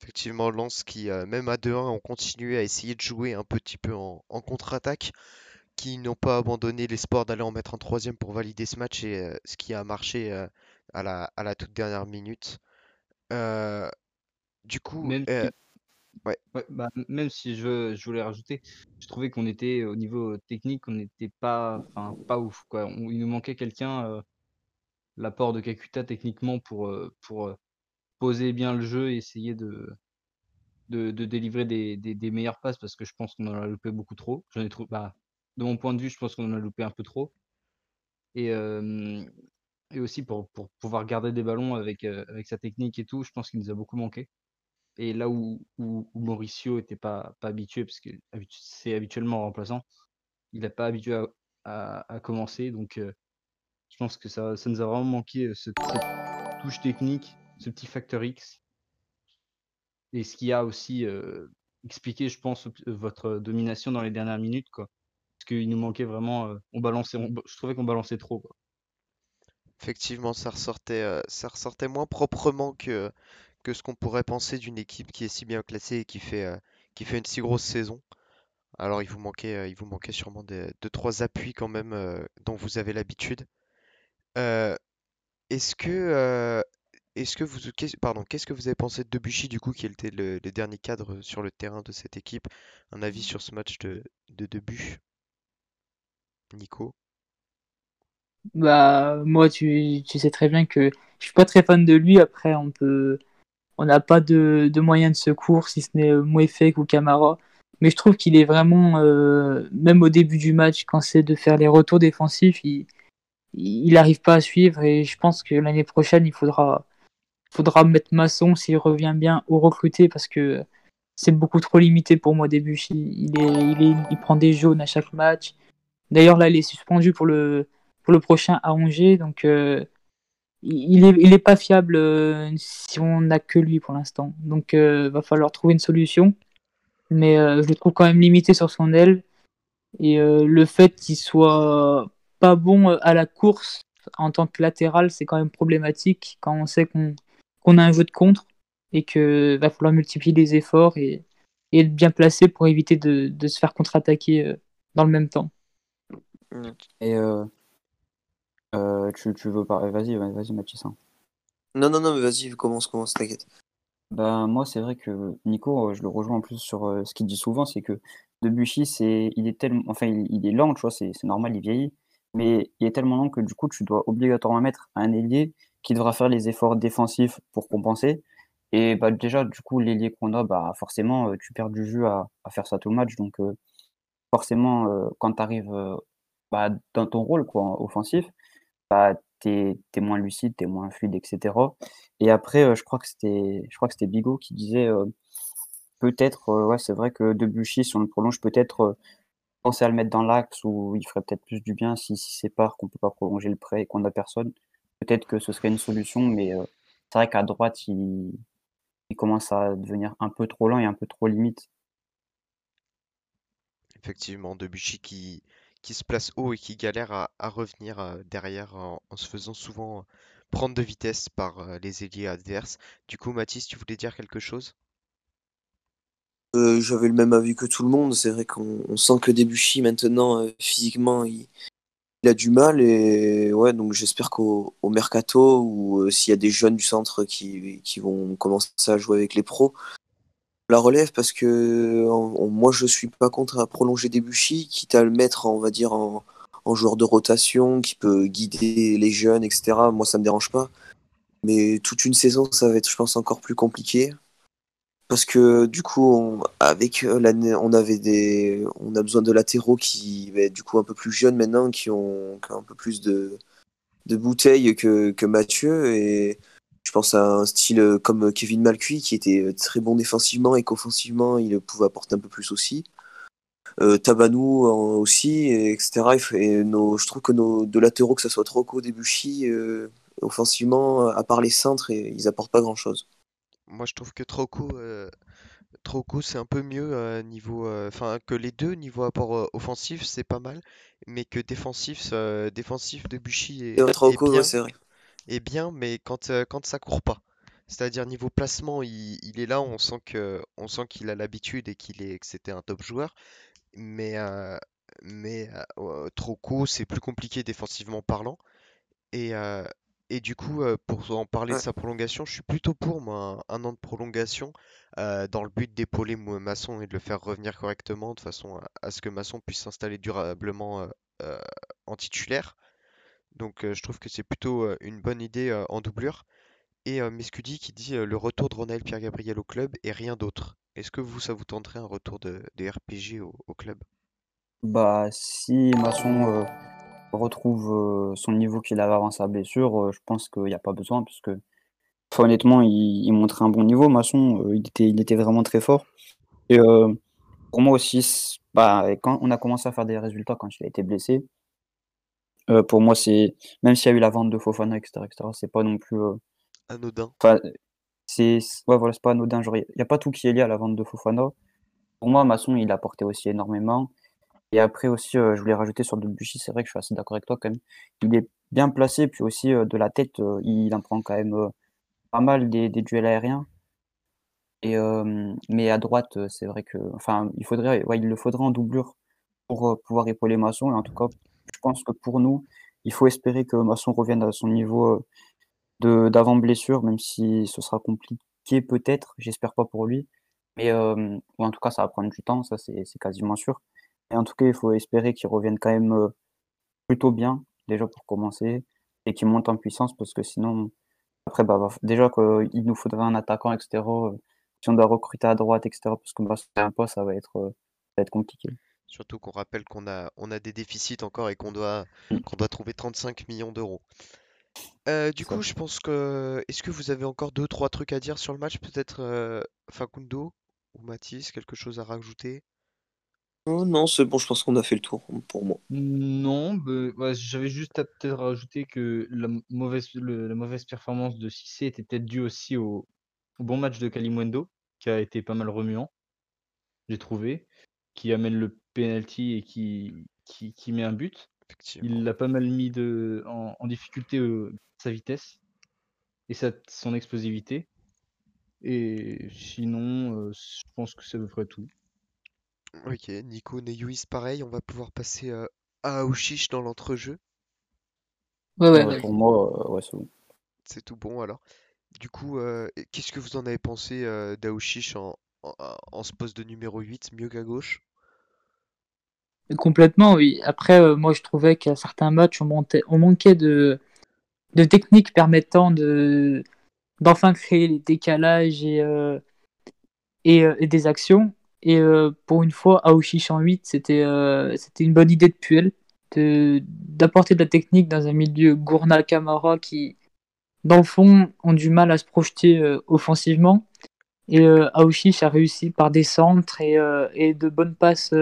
Effectivement, Lens qui, euh, même à 2-1, ont continué à essayer de jouer un petit peu en, contre-attaque, qui n'ont pas abandonné l'espoir d'aller en mettre un troisième pour valider ce match, et euh, ce qui a marché euh, à, la, à la toute dernière minute. du coup,
même Ouais. bah, même si je, je voulais rajouter, je trouvais qu'on était au niveau technique, on n'était pas, pas ouf, quoi. il nous manquait quelqu'un, l'apport de Kakuta techniquement pour, pour poser bien le jeu et essayer de, de, délivrer des, des, meilleures passes parce que je pense qu'on en a loupé beaucoup trop. J'en ai trouvé, bah, de mon point de vue, je pense qu'on en a loupé un peu trop. Et, et aussi pour, pour pouvoir garder des ballons avec, avec sa technique et tout, je pense qu'il nous a beaucoup manqué. Et là où, où, Mauricio n'était pas, pas habitué, parce que c'est habituellement remplaçant, il n'a pas habitué à, à, commencer. Donc, je pense que ça, ça nous a vraiment manqué cette, touche technique, ce petit facteur X. Et ce qui a aussi expliqué, je pense, votre domination dans les dernières minutes. Quoi. Parce qu'il nous manquait vraiment. on balançait, je trouvais qu'on balançait trop. Quoi.
Effectivement, ça ressortait, ça ressortait moins proprement que, que ce qu'on pourrait penser d'une équipe qui est si bien classée et qui fait, euh, qui fait une si grosse saison. Alors il vous manquait, euh, il vous manquait sûrement de, trois appuis quand même euh, dont vous avez l'habitude. est-ce que, est-ce que vous, pardon, qu'est-ce que vous avez pensé de Debuchy du coup, qui était le, dernier cadre sur le terrain de cette équipe? Un avis sur ce match de, de Nico?
Bah moi tu, sais très bien que je suis pas très fan de lui. Après on peut on n'a pas de, moyens de secours, si ce n'est euh, Mouefek ou Camara. Mais je trouve qu'il est vraiment, euh, même au début du match, quand c'est de faire les retours défensifs, il n'arrive pas à suivre. Et je pense que l'année prochaine, il faudra, faudra mettre Masson s'il revient bien au recruter parce que c'est beaucoup trop limité pour moi début. Il, est, il, prend des jaunes à chaque match. D'ailleurs, là, il est suspendu pour le, pour le prochain à Angers. Donc, euh, il est, il est pas fiable euh, si on n'a que lui pour l'instant. Donc, il euh, va falloir trouver une solution. Mais je le trouve quand même limité sur son aile. Et le fait qu'il soit pas bon à la course en tant que latéral, c'est quand même problématique quand on sait qu'on a un jeu de contre et qu'il va falloir multiplier les efforts et, et être bien placé pour éviter de, de se faire contre-attaquer dans le même temps.
Et euh, tu, tu veux parler? Vas-y, vas-y, Mathis. Hein.
Non, non, non, mais vas-y, commence, commence, t'inquiète.
Ben, moi, c'est vrai que Nico, euh, je le rejoins en plus sur euh, ce qu'il dit souvent, c'est que Debuchy, c'est, il est tellement, enfin, il, est lent, tu vois, c'est, normal, il vieillit, mais il est tellement lent que du coup, tu dois obligatoirement mettre un ailier qui devra faire les efforts défensifs pour compenser. Et bah, déjà, du coup, l'ailier qu'on a, bah, forcément, tu perds du jus à, faire ça tout le match. Donc, forcément, quand tu arrives bah, dans ton rôle quoi, offensif, bah, tu es, moins lucide, tu es moins fluide, etc. Et après, euh, je crois que c'était Bigot qui disait euh, peut-être, euh, ouais, c'est vrai que Debuchy, si on le prolonge, peut-être penser à le mettre dans l'axe où il ferait peut-être plus du bien si, si c'est part qu'on peut pas prolonger le prêt et qu'on a personne. Peut-être que ce serait une solution, mais c'est vrai qu'à droite, il, il commence à devenir un peu trop lent et un peu trop limite.
Effectivement, Debuchy qui, qui se place haut et qui galère à, revenir euh, derrière en, se faisant souvent prendre de vitesse par euh, les ailiers adverses. Du coup, Mathis, tu voulais dire quelque chose?
Euh, J'avais le même avis que tout le monde. C'est vrai qu'on sent que Debuchy, maintenant, physiquement, il, a du mal. Et ouais, donc j'espère qu'au mercato, ou s'il y a des jeunes du centre qui, vont commencer à jouer avec les pros, la relève parce que moi je suis pas contre à prolonger Debuchy, quitte à le mettre, on va dire, en, joueur de rotation qui peut guider les jeunes, etc. Moi ça me dérange pas. Mais toute une saison, ça va être, je pense, encore plus compliqué. Parce que du coup, on, avec l'année, on avait des, on a besoin de latéraux qui, bah, du coup, un peu plus jeunes maintenant, qui ont, un peu plus de, de bouteilles que, que Mathieu. Et je pense à un style comme Kevin Malcuit, qui était très bon défensivement et qu'offensivement, il pouvait apporter un peu plus aussi. Euh, Tabanou aussi, et etc. Et nos, je trouve que nos deux latéraux, que ce soit Troco, Debuchy, euh, offensivement, à part les centres, ils apportent pas grand-chose.
Moi, je trouve que Troco, euh, Troco c'est un peu mieux euh, niveau, euh, enfin que les deux niveau apport euh, offensif, c'est pas mal, mais que défensif, défensif Debuchy est,
Et
est bien,
ouais, c'est vrai.
est bien, mais quand euh, quand ça court pas. C'est-à-dire niveau placement, il, il est là, on sent que, on sent qu'il a l'habitude et qu'il est, que c'était un top joueur. Mais, euh, mais euh, Troco, c'est plus compliqué défensivement parlant. Et, euh, et du coup, euh, pour en parler de
Ouais.
sa prolongation, je suis plutôt pour moi, un, un an de prolongation euh, dans le but d'épauler Masson et de le faire revenir correctement, de façon à, à ce que Masson puisse s'installer durablement euh, euh, en titulaire. Donc euh, je trouve que c'est plutôt euh, une bonne idée euh, en doublure. Et euh, Mescudi qui dit euh, le retour de Ronald Pierre-Gabriel au club et rien d'autre. Est-ce que vous, ça vous tenterait un retour de, de RPG au, au club?
Bah, si Masson euh, retrouve son niveau qu'il avait avant sa blessure, je pense qu'il n'y a pas besoin, parce que enfin, honnêtement, il, il montrait un bon niveau. Masson, il était, il était vraiment très fort. Et euh, pour moi aussi, bah, quand on a commencé à faire des résultats quand il a été blessé, euh, pour moi, c'est même s'il y a eu la vente de Fofana, etc., etc., c'est pas non plus. euh,
Anodin.
Enfin, c'est ouais, voilà, c'est pas anodin. Il n'y a pas tout qui est lié à la vente de Fofana. Pour moi, Masson, il a apporté aussi énormément. Et après aussi, je voulais rajouter sur Debuchy, c'est vrai que je suis assez d'accord avec toi quand même. Il est bien placé, puis aussi de la tête, il en prend quand même pas mal des, des duels aériens. Et, mais à droite, c'est vrai que, enfin, il faudrait, ouais, il le faudrait en doublure pour pouvoir épauler Masson. Et en tout cas, je pense que pour nous, il faut espérer que Masson revienne à son niveau d'avant blessure, même si ce sera compliqué peut-être. J'espère pas pour lui. Mais en tout cas, ça va prendre du temps, ça c'est quasiment sûr. Et en tout cas, il faut espérer qu'il revienne quand même euh, plutôt bien, déjà pour commencer, et qu'il monte en puissance, parce que sinon, après, bah, déjà qu'il nous faudrait un attaquant, etc. euh, Si on doit recruter à droite, etc., parce que bah, c'est un poste, ça va être, euh, ça va être compliqué.
Surtout qu'on rappelle qu'on a, on a des déficits encore et qu'on doit, qu'on doit trouver 35 millions d'euros. Euh, du
ça.
coup, je pense que. Est-ce que vous avez encore deux, trois trucs à dire sur le match? Peut-être euh, Facundo ou Mathis, quelque chose à rajouter?
Oh, non, c'est bon, je pense qu'on a fait le tour pour moi.
Non, bah, ouais, j'avais juste à peut-être rajouter que la mauvaise, le- la mauvaise performance de Cissé était peut-être due aussi au, au bon match de Kalimundo, qui a été pas mal remuant, j'ai trouvé, qui amène le penalty et qui, qui, qui met un but.
Effectivement.
Il l'a pas mal mis de, en, en difficulté euh, sa vitesse et sa, son explosivité. Et sinon, euh, je pense que c'est à peu près tout.
Ok, Nico, Neyuis, pareil, on va pouvoir passer euh, à Aouchiche dans l'entrejeu.
Ouais, ouais,
Ouais, pour moi, euh, ouais, c'est bon.
C'est tout bon alors. Du coup, euh, qu'est-ce que vous en avez pensé euh, d'Aouchiche en, en, en ce poste de numéro 8, mieux qu'à gauche?
Complètement, oui. Après, euh, moi, je trouvais qu'à certains matchs, on, montait, on manquait de, de techniques permettant de d'enfin créer les décalages et, euh, et, euh, et des actions. Et euh, pour une fois, Aouchiche en 8, c'était euh, c'était une bonne idée de Puel d'apporter de la technique dans un milieu Gourna Camara qui, dans le fond, ont du mal à se projeter euh, offensivement. Et Aouchiche a réussi par des centres et, et de bonnes passes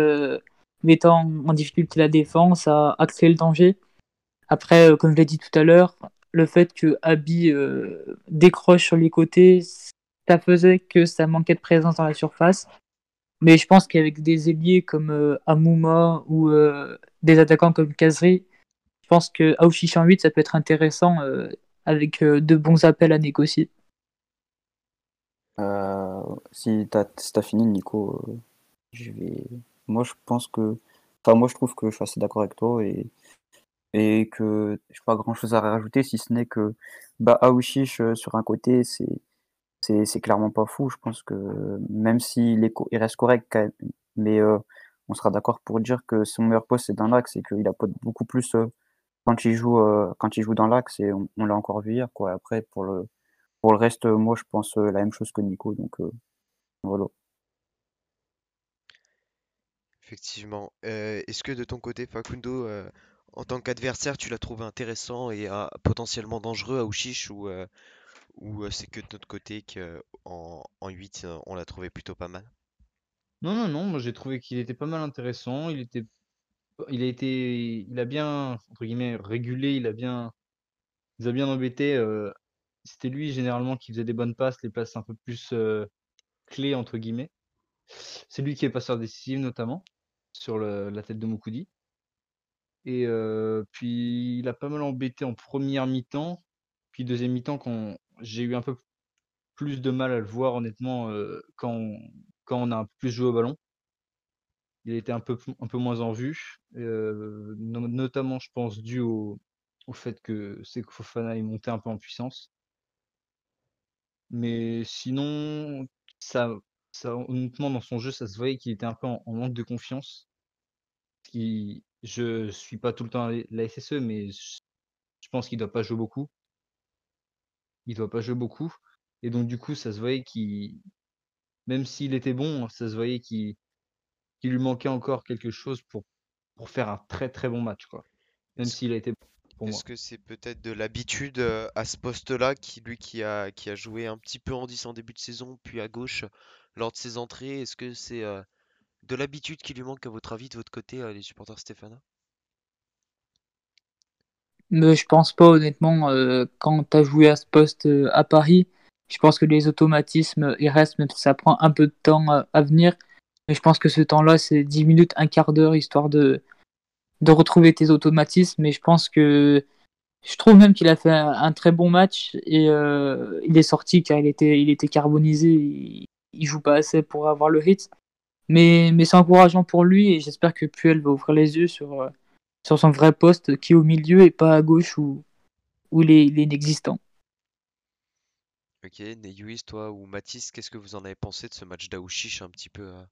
mettant en difficulté la défense à, créer le danger. Après, comme je l'ai dit tout à l'heure, le fait que euh, décroche sur les côtés, ça faisait que ça manquait de présence dans la surface. Mais je pense qu'avec des ailiers comme euh, Amouma ou euh, des attaquants comme Kazri, je pense que en 8, ça peut être intéressant euh, avec euh, de bons appels à négocier.
Si t'as si fini, Nico, je vais. Moi, je pense que. Enfin, moi, je trouve que je suis assez d'accord avec toi et, et que je n'ai pas grand-chose à rajouter, si ce n'est que bah, Aouchiche, sur un côté, c'est c'est clairement pas fou. Je pense que même s'il est il reste correct, quand mais euh, on sera d'accord pour dire que son meilleur poste, c'est dans l'axe et qu'il apporte beaucoup plus euh, quand il joue, euh, quand il joue dans l'axe et on, l'a encore vu hier. Après, pour le, pour le reste, moi, je pense la même chose que Nico. Donc, Voilà.
Effectivement. Est-ce que de ton côté, Facundo, en tant qu'adversaire, tu l'as trouvé intéressant et euh, potentiellement dangereux à Ouchiche ou, ou euh, c'est que de notre côté qu'en en 8, euh, on l'a trouvé plutôt pas mal?
Non, non, non, moi j'ai trouvé qu'il était pas mal intéressant. Il était, il a été, il a bien, entre guillemets, régulé, il a bien, il a bien embêté. euh, c'était lui généralement qui faisait des bonnes passes, les passes un peu plus euh, clés, entre guillemets. C'est lui qui est passeur décisif notamment sur la tête de Moukoudi. Et euh, puis il a pas mal embêté en première mi-temps. Puis deuxième mi-temps, quand j'ai eu un peu plus de mal à le voir honnêtement quand, on, quand on a un peu plus joué au ballon. Il était un peu, un peu moins en vue, no- notamment je pense dû au, au fait que Seko Fofana est monté un peu en puissance. Mais sinon, ça, ça, honnêtement, dans son jeu, ça se voyait qu'il était un peu en, en manque de confiance. Qui, je suis pas tout le temps à la SSE, mais je, je pense qu'il doit pas jouer beaucoup. Il doit pas jouer beaucoup. Et donc, du coup, ça se voyait qu'il, même s'il était bon, ça se voyait qu'il lui manquait encore quelque chose pour, pour faire un très très bon match, quoi. Même s'il a été bon pour moi.
est-ce que c'est peut-être de l'habitude euh, à ce poste-là, qui lui qui a, qui a joué un petit peu en 10 en début de saison, puis à gauche lors de ses entrées? Est-ce que c'est euh, de l'habitude qui lui manque à votre avis de votre côté, euh, les supporters Stéphana?
Mais je pense pas, honnêtement, euh, quand tu as joué à ce poste euh, à Paris, je pense que les automatismes, ils restent, même si ça prend un peu de temps euh, à venir. Mais je pense que ce temps-là, c'est 10 minutes, un quart d'heure, histoire de, de retrouver tes automatismes. Mais je pense que je trouve même qu'il a fait un, très bon match et euh, il est sorti car il était, il était carbonisé. Il, il joue pas assez pour avoir le hit. Mais, mais c'est encourageant pour lui et j'espère que Puel va ouvrir les yeux sur, euh, sur son vrai poste qui est au milieu et pas à gauche où, où il, est, il est inexistant.
Ok, Neyuis, toi ou Mathis, qu'est-ce que vous en avez pensé de ce match d'Aouchiche un petit peu? euh,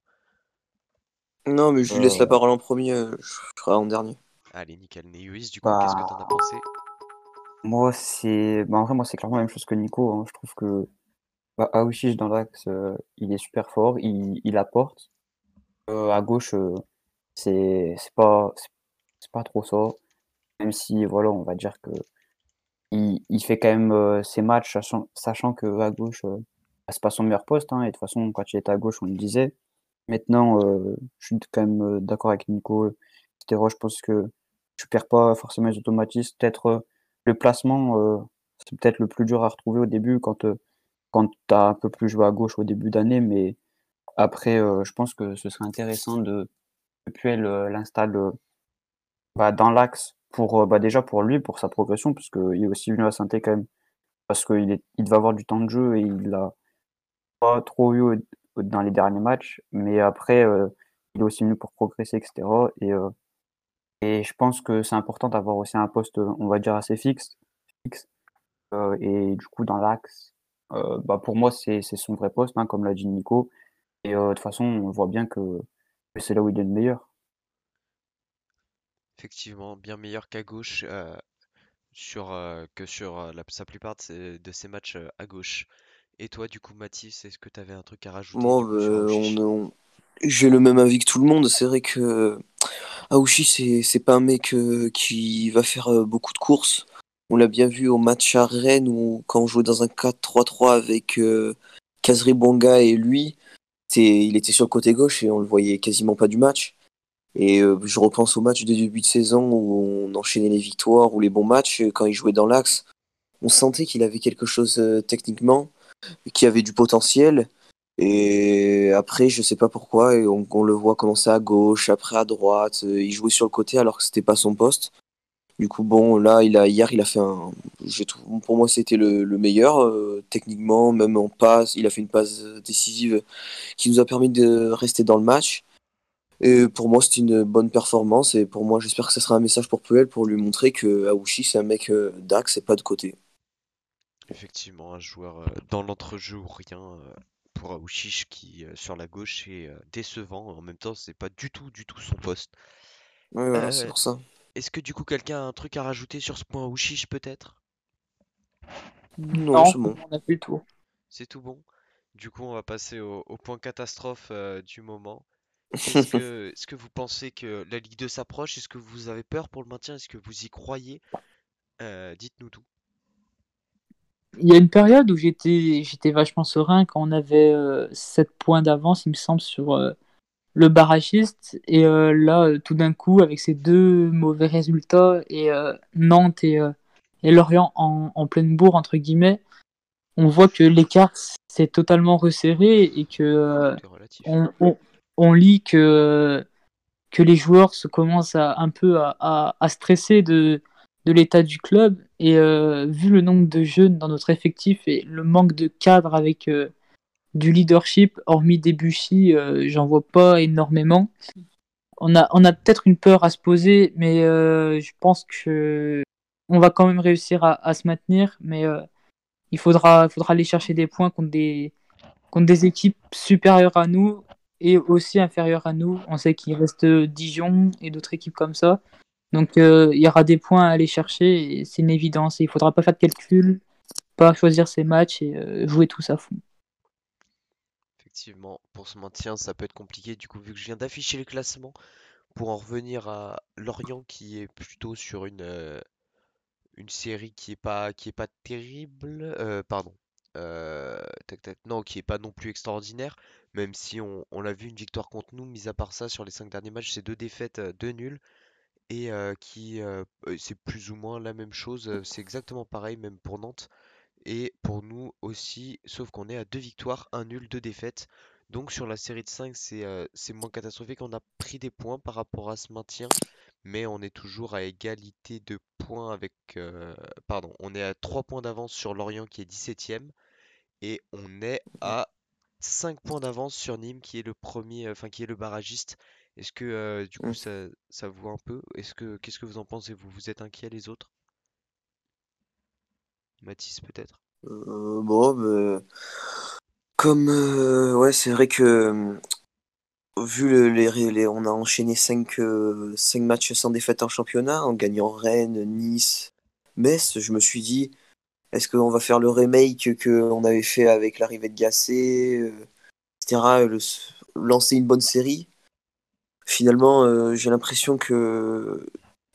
Non, mais je lui laisse la
Euh,
parole en premier, euh, je ferai en dernier.
Allez, nickel. Neyuis, du coup, qu'est-ce que t'en as
Bah,
pensé?
moi, c'est. Bah, en vrai, moi, c'est clairement la même chose que Nico. hein. Je trouve que bah, Aouchiche dans l'axe, euh, il est super fort, il, il apporte. Euh, à gauche, euh, c'est c'est pas, pas trop ça. Même si, voilà, on va dire que il, fait quand même euh, ses matchs, sachant, que à gauche, euh, bah, c'est pas son meilleur poste. hein, et de toute façon, quand il était à gauche, on le disait. Maintenant, euh, je suis quand même euh, d'accord avec Nico, etc. Je pense que tu perds pas forcément les automatismes. Peut-être le placement, c'est peut-être le plus dur à retrouver au début quand, quand tu as un peu plus joué à gauche au début d'année. Mais après, je pense que ce serait intéressant de que Puel l'installe bah, dans l'axe pour euh, bah, déjà pour lui, pour sa progression, puisqu'il est aussi venu à saint quand même, parce qu'il est, il va avoir du temps de jeu et il l'a pas trop eu dans les derniers matchs, mais après, euh, il est aussi venu pour progresser, etc. Et, euh, et je pense que c'est important d'avoir aussi un poste, on va dire, assez fixe. Euh, et du coup, dans l'axe, bah, pour moi, c'est c'est son vrai poste, hein, comme l'a dit Nico. Et de toute façon, on voit bien que, que c'est là où il est le meilleur.
Effectivement, bien meilleur qu'à gauche euh, sur, euh, que sur euh, la, sa plupart de ses, de ses matchs euh, à gauche. Et toi, du coup, Mathis, est-ce que tu avais un truc à rajouter
Moi,
du coup sur
on,
Aouchiche?
on- j'ai le même avis que tout le monde. C'est vrai que Aouchi, c'est c'est pas un mec euh, qui va faire euh, beaucoup de courses. On l'a bien vu au match à Rennes où quand on jouait dans un 4-3-3 avec euh, Kazri Bonga et lui, c'est, il était sur le côté gauche et on le voyait quasiment pas du match. Et euh, je repense au match de début de saison où on enchaînait les victoires ou les bons matchs euh, quand il jouait dans l'axe. On sentait qu'il avait quelque chose euh, techniquement, qu'il avait du potentiel. Et après, je sais pas pourquoi, et on, le voit commencer à gauche, après à droite. euh, Il jouait sur le côté alors que c'était pas son poste. Du coup, bon, là, il a, hier, il a fait un. pour moi, c'était le, le meilleur, euh, techniquement, même en passe. Il a fait une passe décisive qui nous a permis de rester dans le match. Et pour moi, c'était une bonne performance. Et pour moi, j'espère que ce sera un message pour Puel pour lui montrer que Aouchi, c'est un mec euh, d'axe et pas de côté.
Effectivement, un joueur euh, dans l'entrejeu ou rien euh, pour Aouchiche qui, sur la gauche, est décevant. En même temps, c'est pas du tout, du tout son poste.
Ouais, voilà, c'est pour ça.
est-ce que du coup, quelqu'un a un truc à rajouter sur ce point Aouchiche, peut-être?
Non,
Non,
c'est bon.
on a fait le tour.
C'est tout bon? Du coup, on va passer au, au point catastrophe euh, du moment. Est-ce [laughs] que, est-ce que vous pensez que la Ligue 2 s'approche? Est-ce que vous avez peur pour le maintien? Est-ce que vous y croyez? Euh, dites-nous tout.
Il y a une période où j'étais j'étais vachement serein quand on avait euh, 7 points d'avance, il me semble, sur euh, le barragiste. Et euh, là, euh, tout d'un coup, avec ces deux mauvais résultats, et euh, Nantes et, euh, et Lorient en, en pleine bourre, entre guillemets, on voit que l'écart s'est totalement resserré et que euh, on, on- on lit que, que les joueurs se commencent un peu à, à- stresser de, de l'état du club. Et euh, vu le nombre de jeunes dans notre effectif et le manque de cadre avec euh, du leadership, hormis Debuchy, euh, j'en vois pas énormément. On a, on a peut-être une peur à se poser, mais euh, je pense que on va quand même réussir à, à se maintenir. Mais il faudra, faudra aller chercher des points contre des, contre des équipes supérieures à nous et aussi inférieures à nous. On sait qu'il reste Dijon et d'autres équipes comme ça. Donc euh, il y aura des points à aller chercher c'est une évidence. Il faudra pas faire de calcul, pas choisir ses matchs et euh, jouer tous à fond.
Effectivement, pour ce maintien, ça peut être compliqué. Du coup, vu que je viens d'afficher le classement, pour en revenir à Lorient qui est plutôt sur une, euh, une série qui est pas, qui est pas terrible. pardon. Tac, tac, non, qui est pas non plus extraordinaire. Même si on, l'a vu, une victoire contre nous. Mis à part ça, sur les cinq derniers matchs, c'est deux défaites, euh, deux nuls. Et euh, qui, euh, euh, c'est plus ou moins la même chose. C'est exactement pareil, même pour Nantes. Et pour nous aussi, sauf qu'on est à deux victoires, un nul, deux défaites. Donc sur la série de 5, c'est moins catastrophique. On a pris des points par rapport à ce maintien, mais on est toujours à égalité de points avec... pardon, on est à 3 points d'avance sur Lorient qui est 17ème, et on est à 5 points d'avance sur Nîmes qui est le premier, euh, enfin qui est le barragiste. Est-ce que euh, du coup
Mm.
ça, ça vous voit un peu? Est-ce que qu'est-ce que vous en pensez? Vous? Vous êtes inquiets les autres? Mathis peut-être?
Euh, bon, bah, comme euh, ouais, c'est vrai que euh, vu le- les, ré- les- on a enchaîné 5 matchs sans défaite en championnat, en gagnant Rennes, Nice, Metz, je me suis dit, est-ce qu'on va faire le remake que on avait fait avec l'arrivée de euh, etc., le- lancer une bonne série? Finalement, euh, j'ai l'impression que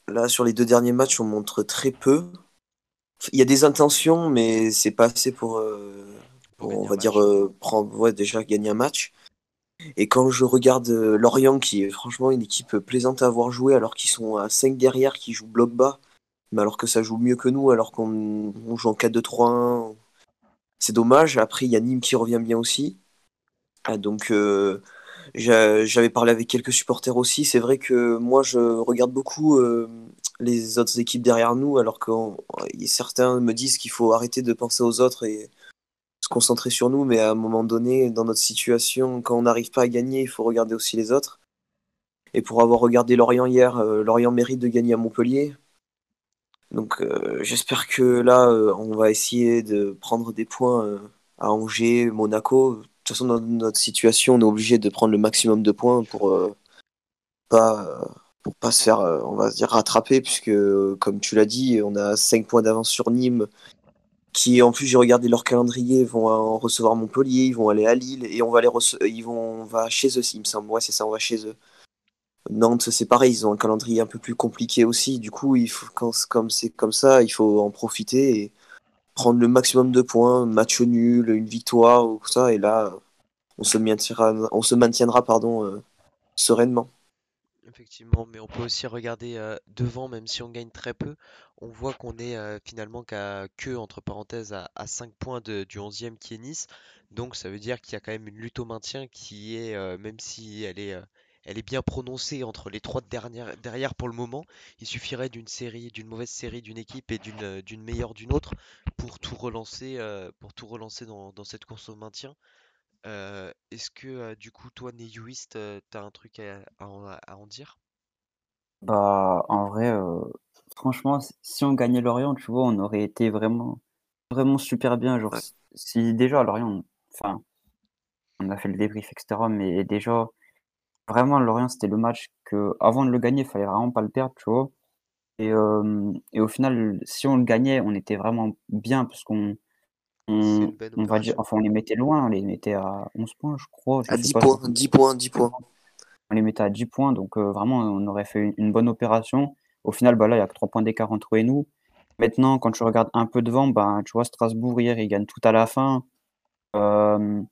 là, sur les deux derniers matchs, on montre très peu. Il y a des intentions, mais c'est pas assez pour, euh,
Pour
on va dire, euh, prendre, ouais, déjà gagner un match. Et quand je regarde euh, Lorient, qui est franchement une équipe plaisante à avoir joué, alors qu'ils sont à 5 derrière, qui jouent bloc bas, mais alors que ça joue mieux que nous, alors qu'on on joue en 4-2-3-1, c'est dommage. Après, il y a Nîmes qui revient bien aussi. Ah, donc, euh, j'a- j'avais parlé avec quelques supporters aussi. C'est vrai que moi, je regarde beaucoup euh, les autres équipes derrière nous, alors que certains me disent qu'il faut arrêter de penser aux autres et se concentrer sur nous. Mais à un moment donné, dans notre situation, quand on n'arrive pas à gagner, il faut regarder aussi les autres. Et pour avoir regardé Lorient hier, euh, Lorient mérite de gagner à Montpellier. Donc euh, j'espère que là, euh, on va essayer de prendre des points euh, à Angers, Monaco. De toute façon, dans notre situation, on est obligé de prendre le maximum de points pour pas pas se faire, on va dire, rattraper, puisque comme tu l'as dit, on a 5 points d'avance sur Nîmes, qui en plus j'ai regardé leur calendrier, vont en recevoir Montpellier, ils vont aller à Lille et on va les ils vont on va chez eux, il me semble. Ouais, c'est ça, on va chez eux. Nantes, c'est pareil, ils ont un calendrier un peu plus compliqué aussi. Du coup, il faut, quand, comme c'est comme ça, il faut en profiter et prendre le maximum de points, match nul, une victoire ou ça, et là, on se maintiendra, on se maintiendra pardon, euh, sereinement.
Effectivement, mais on peut aussi regarder euh, devant, même si on gagne très peu, on voit qu'on est euh, finalement qu'à que, entre parenthèses, à, à 5 points du 11e qui est Nice. Donc ça veut dire qu'il y a quand même une lutte au maintien qui est, même si elle est, elle est bien prononcée entre les trois dernières, derrière pour le moment, il suffirait d'une série, d'une mauvaise série d'une équipe et d'une euh, d'une meilleure d'une autre pour tout relancer, euh, pour tout relancer dans, dans cette course au maintien. Euh, est-ce que euh, du coup, toi, Neyuist, euh, t'as un truc à, à en à en dire?
Bah, en vrai, franchement, si on gagnait Lorient, tu vois, on aurait été vraiment, vraiment super bien. Genre,
Ouais.
si, déjà Lorient, on- enfin, on a fait le débrief, etc. Mais déjà, vraiment, Lorient, c'était le match que, avant de le gagner, il fallait vraiment pas le perdre, tu vois. Et, euh, et au final, si on le gagnait, on était vraiment bien parce qu'on on, va dire, enfin, on les mettait loin, on les mettait à 11 points, je crois. Je
À
sais
10
pas,
points, 10 points, 10 points.
on les mettait à 10 points, donc euh, vraiment, on aurait fait une, une bonne opération. Au final, bah, là, il y a que 3 points d'écart entre eux et nous. Maintenant, quand tu regardes un peu devant, bah, tu vois, Strasbourg, hier, ils gagnent tout à la fin. Euh,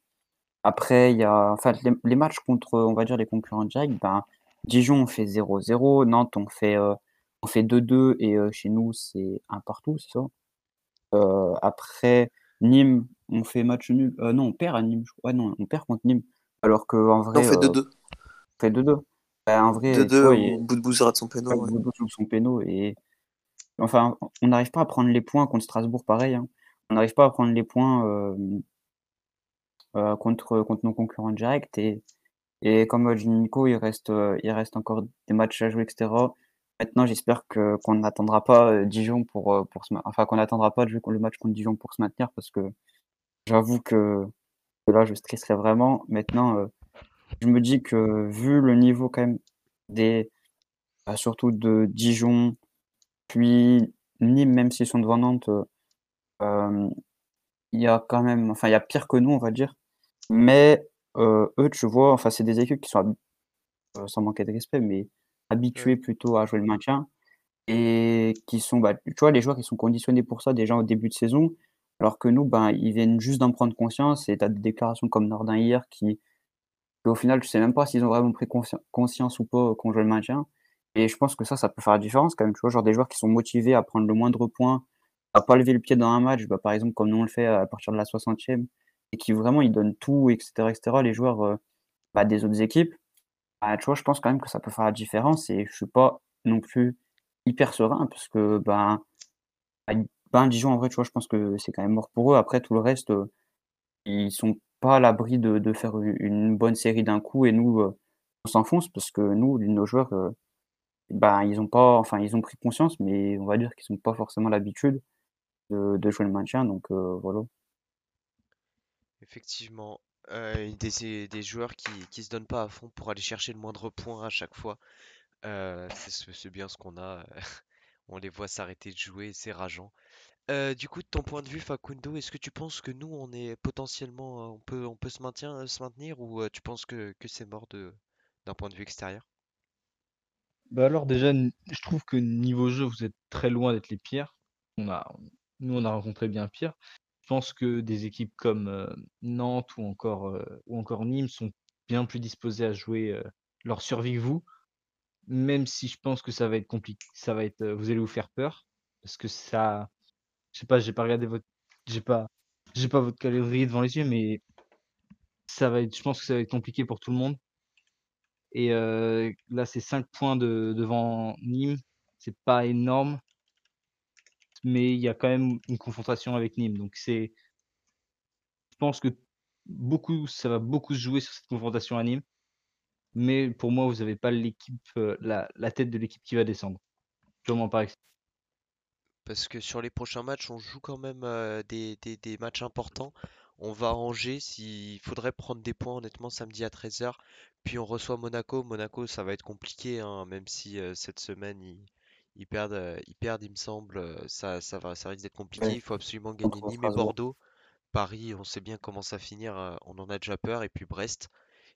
après, il y a enfin, les, les matchs contre, on va dire, les concurrents directs. Ben, Dijon, on fait 0-0. Nantes, on fait, euh, on fait 2-2. Et euh, chez nous, c'est un partout, c'est ça Euh, Après, Nîmes, on fait match nul. Euh, non, on perd à Nîmes. je crois. Ouais, non, on perd contre Nîmes. Alors qu'en
On
vrai,
fait
euh,
2-2.
on fait 2-2. Ben, en vrai, tu
2-2
vois, il-
au bout de Bouzard de son péno. ouais.
Son péno et enfin on n'arrive pas à prendre les points contre Strasbourg pareil hein. on n'arrive pas à prendre les points euh, contre contre nos concurrents directs. Et et comme dit Nico il reste euh, il reste encore des matchs à jouer etc maintenant j'espère que qu'on n'attendra pas euh, Dijon pour pour enfin qu'on n'attendra pas de jouer le match contre Dijon pour se maintenir parce que j'avoue que, là je stresserais vraiment. Maintenant je me dis que vu le niveau quand même des bah, surtout de Dijon, puis Nîmes, même s'ils sont devant Nantes, il y a quand même, enfin, il y a pire que nous, on va dire. Mais euh, eux, tu vois, enfin, c'est des équipes qui sont, euh, sans manquer de respect, mais habituées plutôt à jouer le maintien et qui sont, bah, tu vois, les joueurs qui sont conditionnés pour ça déjà au début de saison, alors que nous, ben, ils viennent juste d'en prendre conscience et tu as des déclarations comme Nordin hier qui, au final, tu sais même pas s'ils ont vraiment pris consci- conscience ou pas qu'on joue le maintien. Et je pense que ça, ça peut faire la différence quand même. Tu vois, genre des joueurs qui sont motivés à prendre le moindre point, à pas lever le pied dans un match, bah, par exemple, comme nous on le fait à partir de la 60e, et qui vraiment ils donnent tout, etc., etc., les joueurs euh, bah, des autres équipes. Bah, tu vois, je pense quand même que ça peut faire la différence et je suis pas non plus hyper serein parce que ben, ben ben, Dijon, en vrai, tu vois, je pense que c'est quand même mort pour eux. Après, tout le reste, euh, ils sont pas à l'abri de, faire une bonne série d'un coup et nous, euh, on s'enfonce parce que nous, nos joueurs, euh, ils ont pas, enfin, ils ont pris conscience, mais on va dire qu'ils n'ont pas forcément l'habitude de, de jouer le maintien. Donc, voilà.
Effectivement, euh, des, des joueurs qui, qui se donnent pas à fond pour aller chercher le moindre point à chaque fois. Euh, c'est ce- c'est bien ce qu'on a. [laughs] On les voit s'arrêter de jouer, c'est rageant. Euh, du coup, de ton point de vue, Facundo, est-ce que tu penses que nous, on est potentiellement, on peut, se maintenir, ou tu penses que, c'est mort d'un point de vue extérieur?
Bah alors déjà, je trouve que niveau jeu, vous êtes très loin d'être les pires. On a, nous, on a rencontré bien pire. Pense que des équipes comme euh, Nantes ou encore, euh, ou encore Nîmes sont bien plus disposées à jouer euh, leur survie que vous, même si je pense que ça va être compliqué, ça va être, vous allez vous faire peur, parce que ça, je sais pas, j'ai pas regardé votre, j'ai pas, j'ai pas votre calendrier devant les yeux, mais ça va être, je pense que ça va être compliqué pour tout le monde. Et là, c'est 5 points de, devant Nîmes. C'est pas énorme, mais il y a quand même une confrontation avec Nîmes. Donc c'est, je pense que beaucoup, ça va beaucoup se jouer sur cette confrontation à Nîmes. Mais pour moi, vous n'avez pas l'équipe, euh, la, tête de l'équipe qui va descendre. Purement par.
Parce que sur les prochains matchs, on joue quand même euh, des, des- matchs importants. On va à Angers, s'il faudrait prendre des points honnêtement samedi à 13h. Puis on reçoit Monaco. Monaco, ça va être compliqué, hein, même si euh, cette semaine ils, ils perdent, euh, ils perdent, il me semble. euh, Ça, ça va, ça risque d'être compliqué.
Ouais,
Il faut absolument gagner Nîmes et. Bordeaux. Paris, on sait bien comment ça finir, euh, on en a déjà peur. Et puis Brest.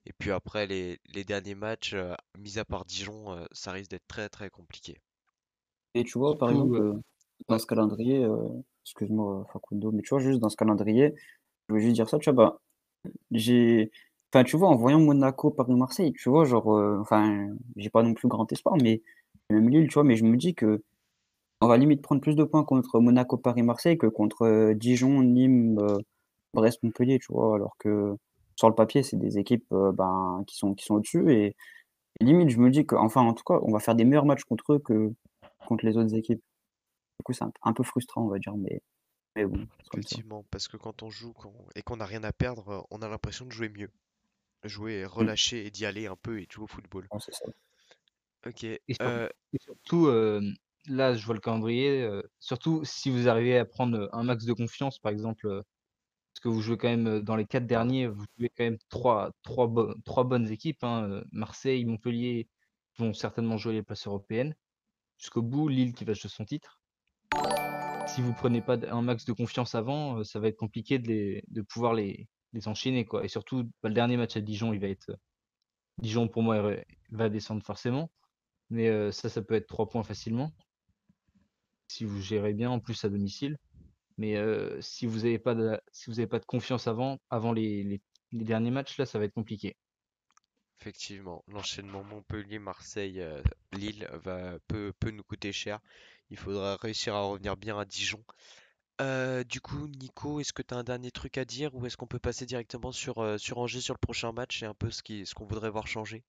Et puis après, les, les derniers matchs, euh, mis à part Dijon, euh, ça risque d'être très très compliqué.
Et tu vois, par exemple,
euh,
dans ce calendrier, euh, excuse-moi, Facundo, mais tu vois, juste dans ce calendrier, je voulais juste dire ça, tu vois, bah, j'ai, enfin, tu vois, en voyant Monaco, Paris-Marseille, tu vois, genre, euh, enfin, j'ai pas non plus grand espoir, mais même Lille, tu vois, mais je me dis que on va limite prendre plus de points contre Monaco, Paris-Marseille que contre euh, Dijon, Nîmes, euh, Brest, Montpellier, tu vois, alors que sur le papier, c'est des équipes euh, ben, qui sont, qui sont au-dessus, et, et limite, je me dis que, enfin, en tout cas, on va faire des meilleurs matchs contre eux que contre les autres équipes. Du coup, c'est un, un peu frustrant, on va dire, mais, mais bon.
Effectivement, parce que quand on joue quand- et qu'on n'a rien à perdre, on a l'impression de jouer mieux. Jouer,
Mm.
relâcher et d'y aller un peu et jouer au football.
Ouais, c'est ça.
Ok.
Et, sur- et surtout, euh, là, je vois le calendrier. surtout si vous arrivez à prendre un max de confiance, par exemple, parce que vous jouez quand même dans les quatre derniers, vous jouez quand même trois, trois, bo- trois bonnes équipes. hein, Marseille, Montpellier vont certainement jouer les places européennes. Jusqu'au bout, Lille qui va jouer son titre. si vous prenez pas d- un max de confiance avant, ça va être compliqué de, les, de pouvoir les, les enchaîner. Quoi. Et surtout, bah, le dernier match à Dijon, il va être. Dijon, pour moi, va descendre forcément. Mais ça, ça peut être 3 points facilement. Si vous gérez bien, en plus à domicile. Mais si vous n'avez pas, de, si pas de confiance avant, avant les, derniers matchs, là, ça va être compliqué.
Effectivement, l'enchaînement Montpellier, Marseille, Lille va, peut, peut nous coûter cher. Il faudra réussir à revenir bien à Dijon. Du coup, Nico, est-ce que tu as un dernier truc à dire ou est-ce qu'on peut passer directement sur, sur Angers sur le prochain match et un peu ce qu'on voudrait voir changer?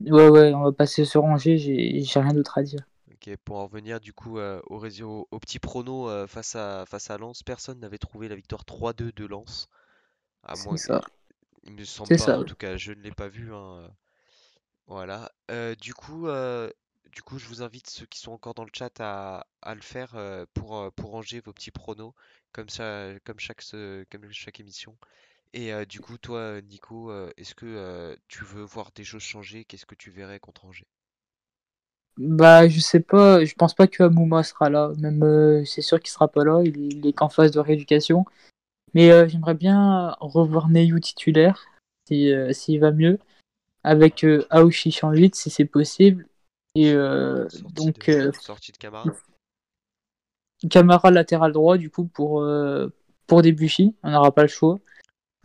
Ouais, ouais, on va passer sur Angers, j'ai j'ai rien d'autre à dire.
Ok, pour en revenir du coup euh, au, au, au petit prono euh, face à, face à Lens, personne n'avait trouvé la victoire 3-2 de Lens. À moins,
C'est ça,
il me semble
c'est
pas,
ça.
en tout cas, je ne l'ai pas vu. hein, Voilà. Euh, du coup, euh, du coup, je vous invite ceux qui sont encore dans le chat à, à le faire euh, pour, euh, pour ranger vos petits pronos, comme ça, comme chaque, se- comme chaque émission. Et euh, du coup, toi, Nico, euh, est-ce que euh, tu veux voir des choses changer? Qu'est-ce que tu verrais contre Angers?
Bah, je sais pas, je pense pas que Amouma sera là. Même, c'est sûr qu'il sera pas là, il, il est qu'en phase de rééducation. Mais j'aimerais bien revoir Neyou titulaire, si, euh, s'il va mieux, avec en 8, si c'est possible. Et euh,
Sortie
donc,
de,
euh,
sortie de Camara?
Camara latéral droit, du coup, pour, pour Debuchy. On n'aura pas le choix.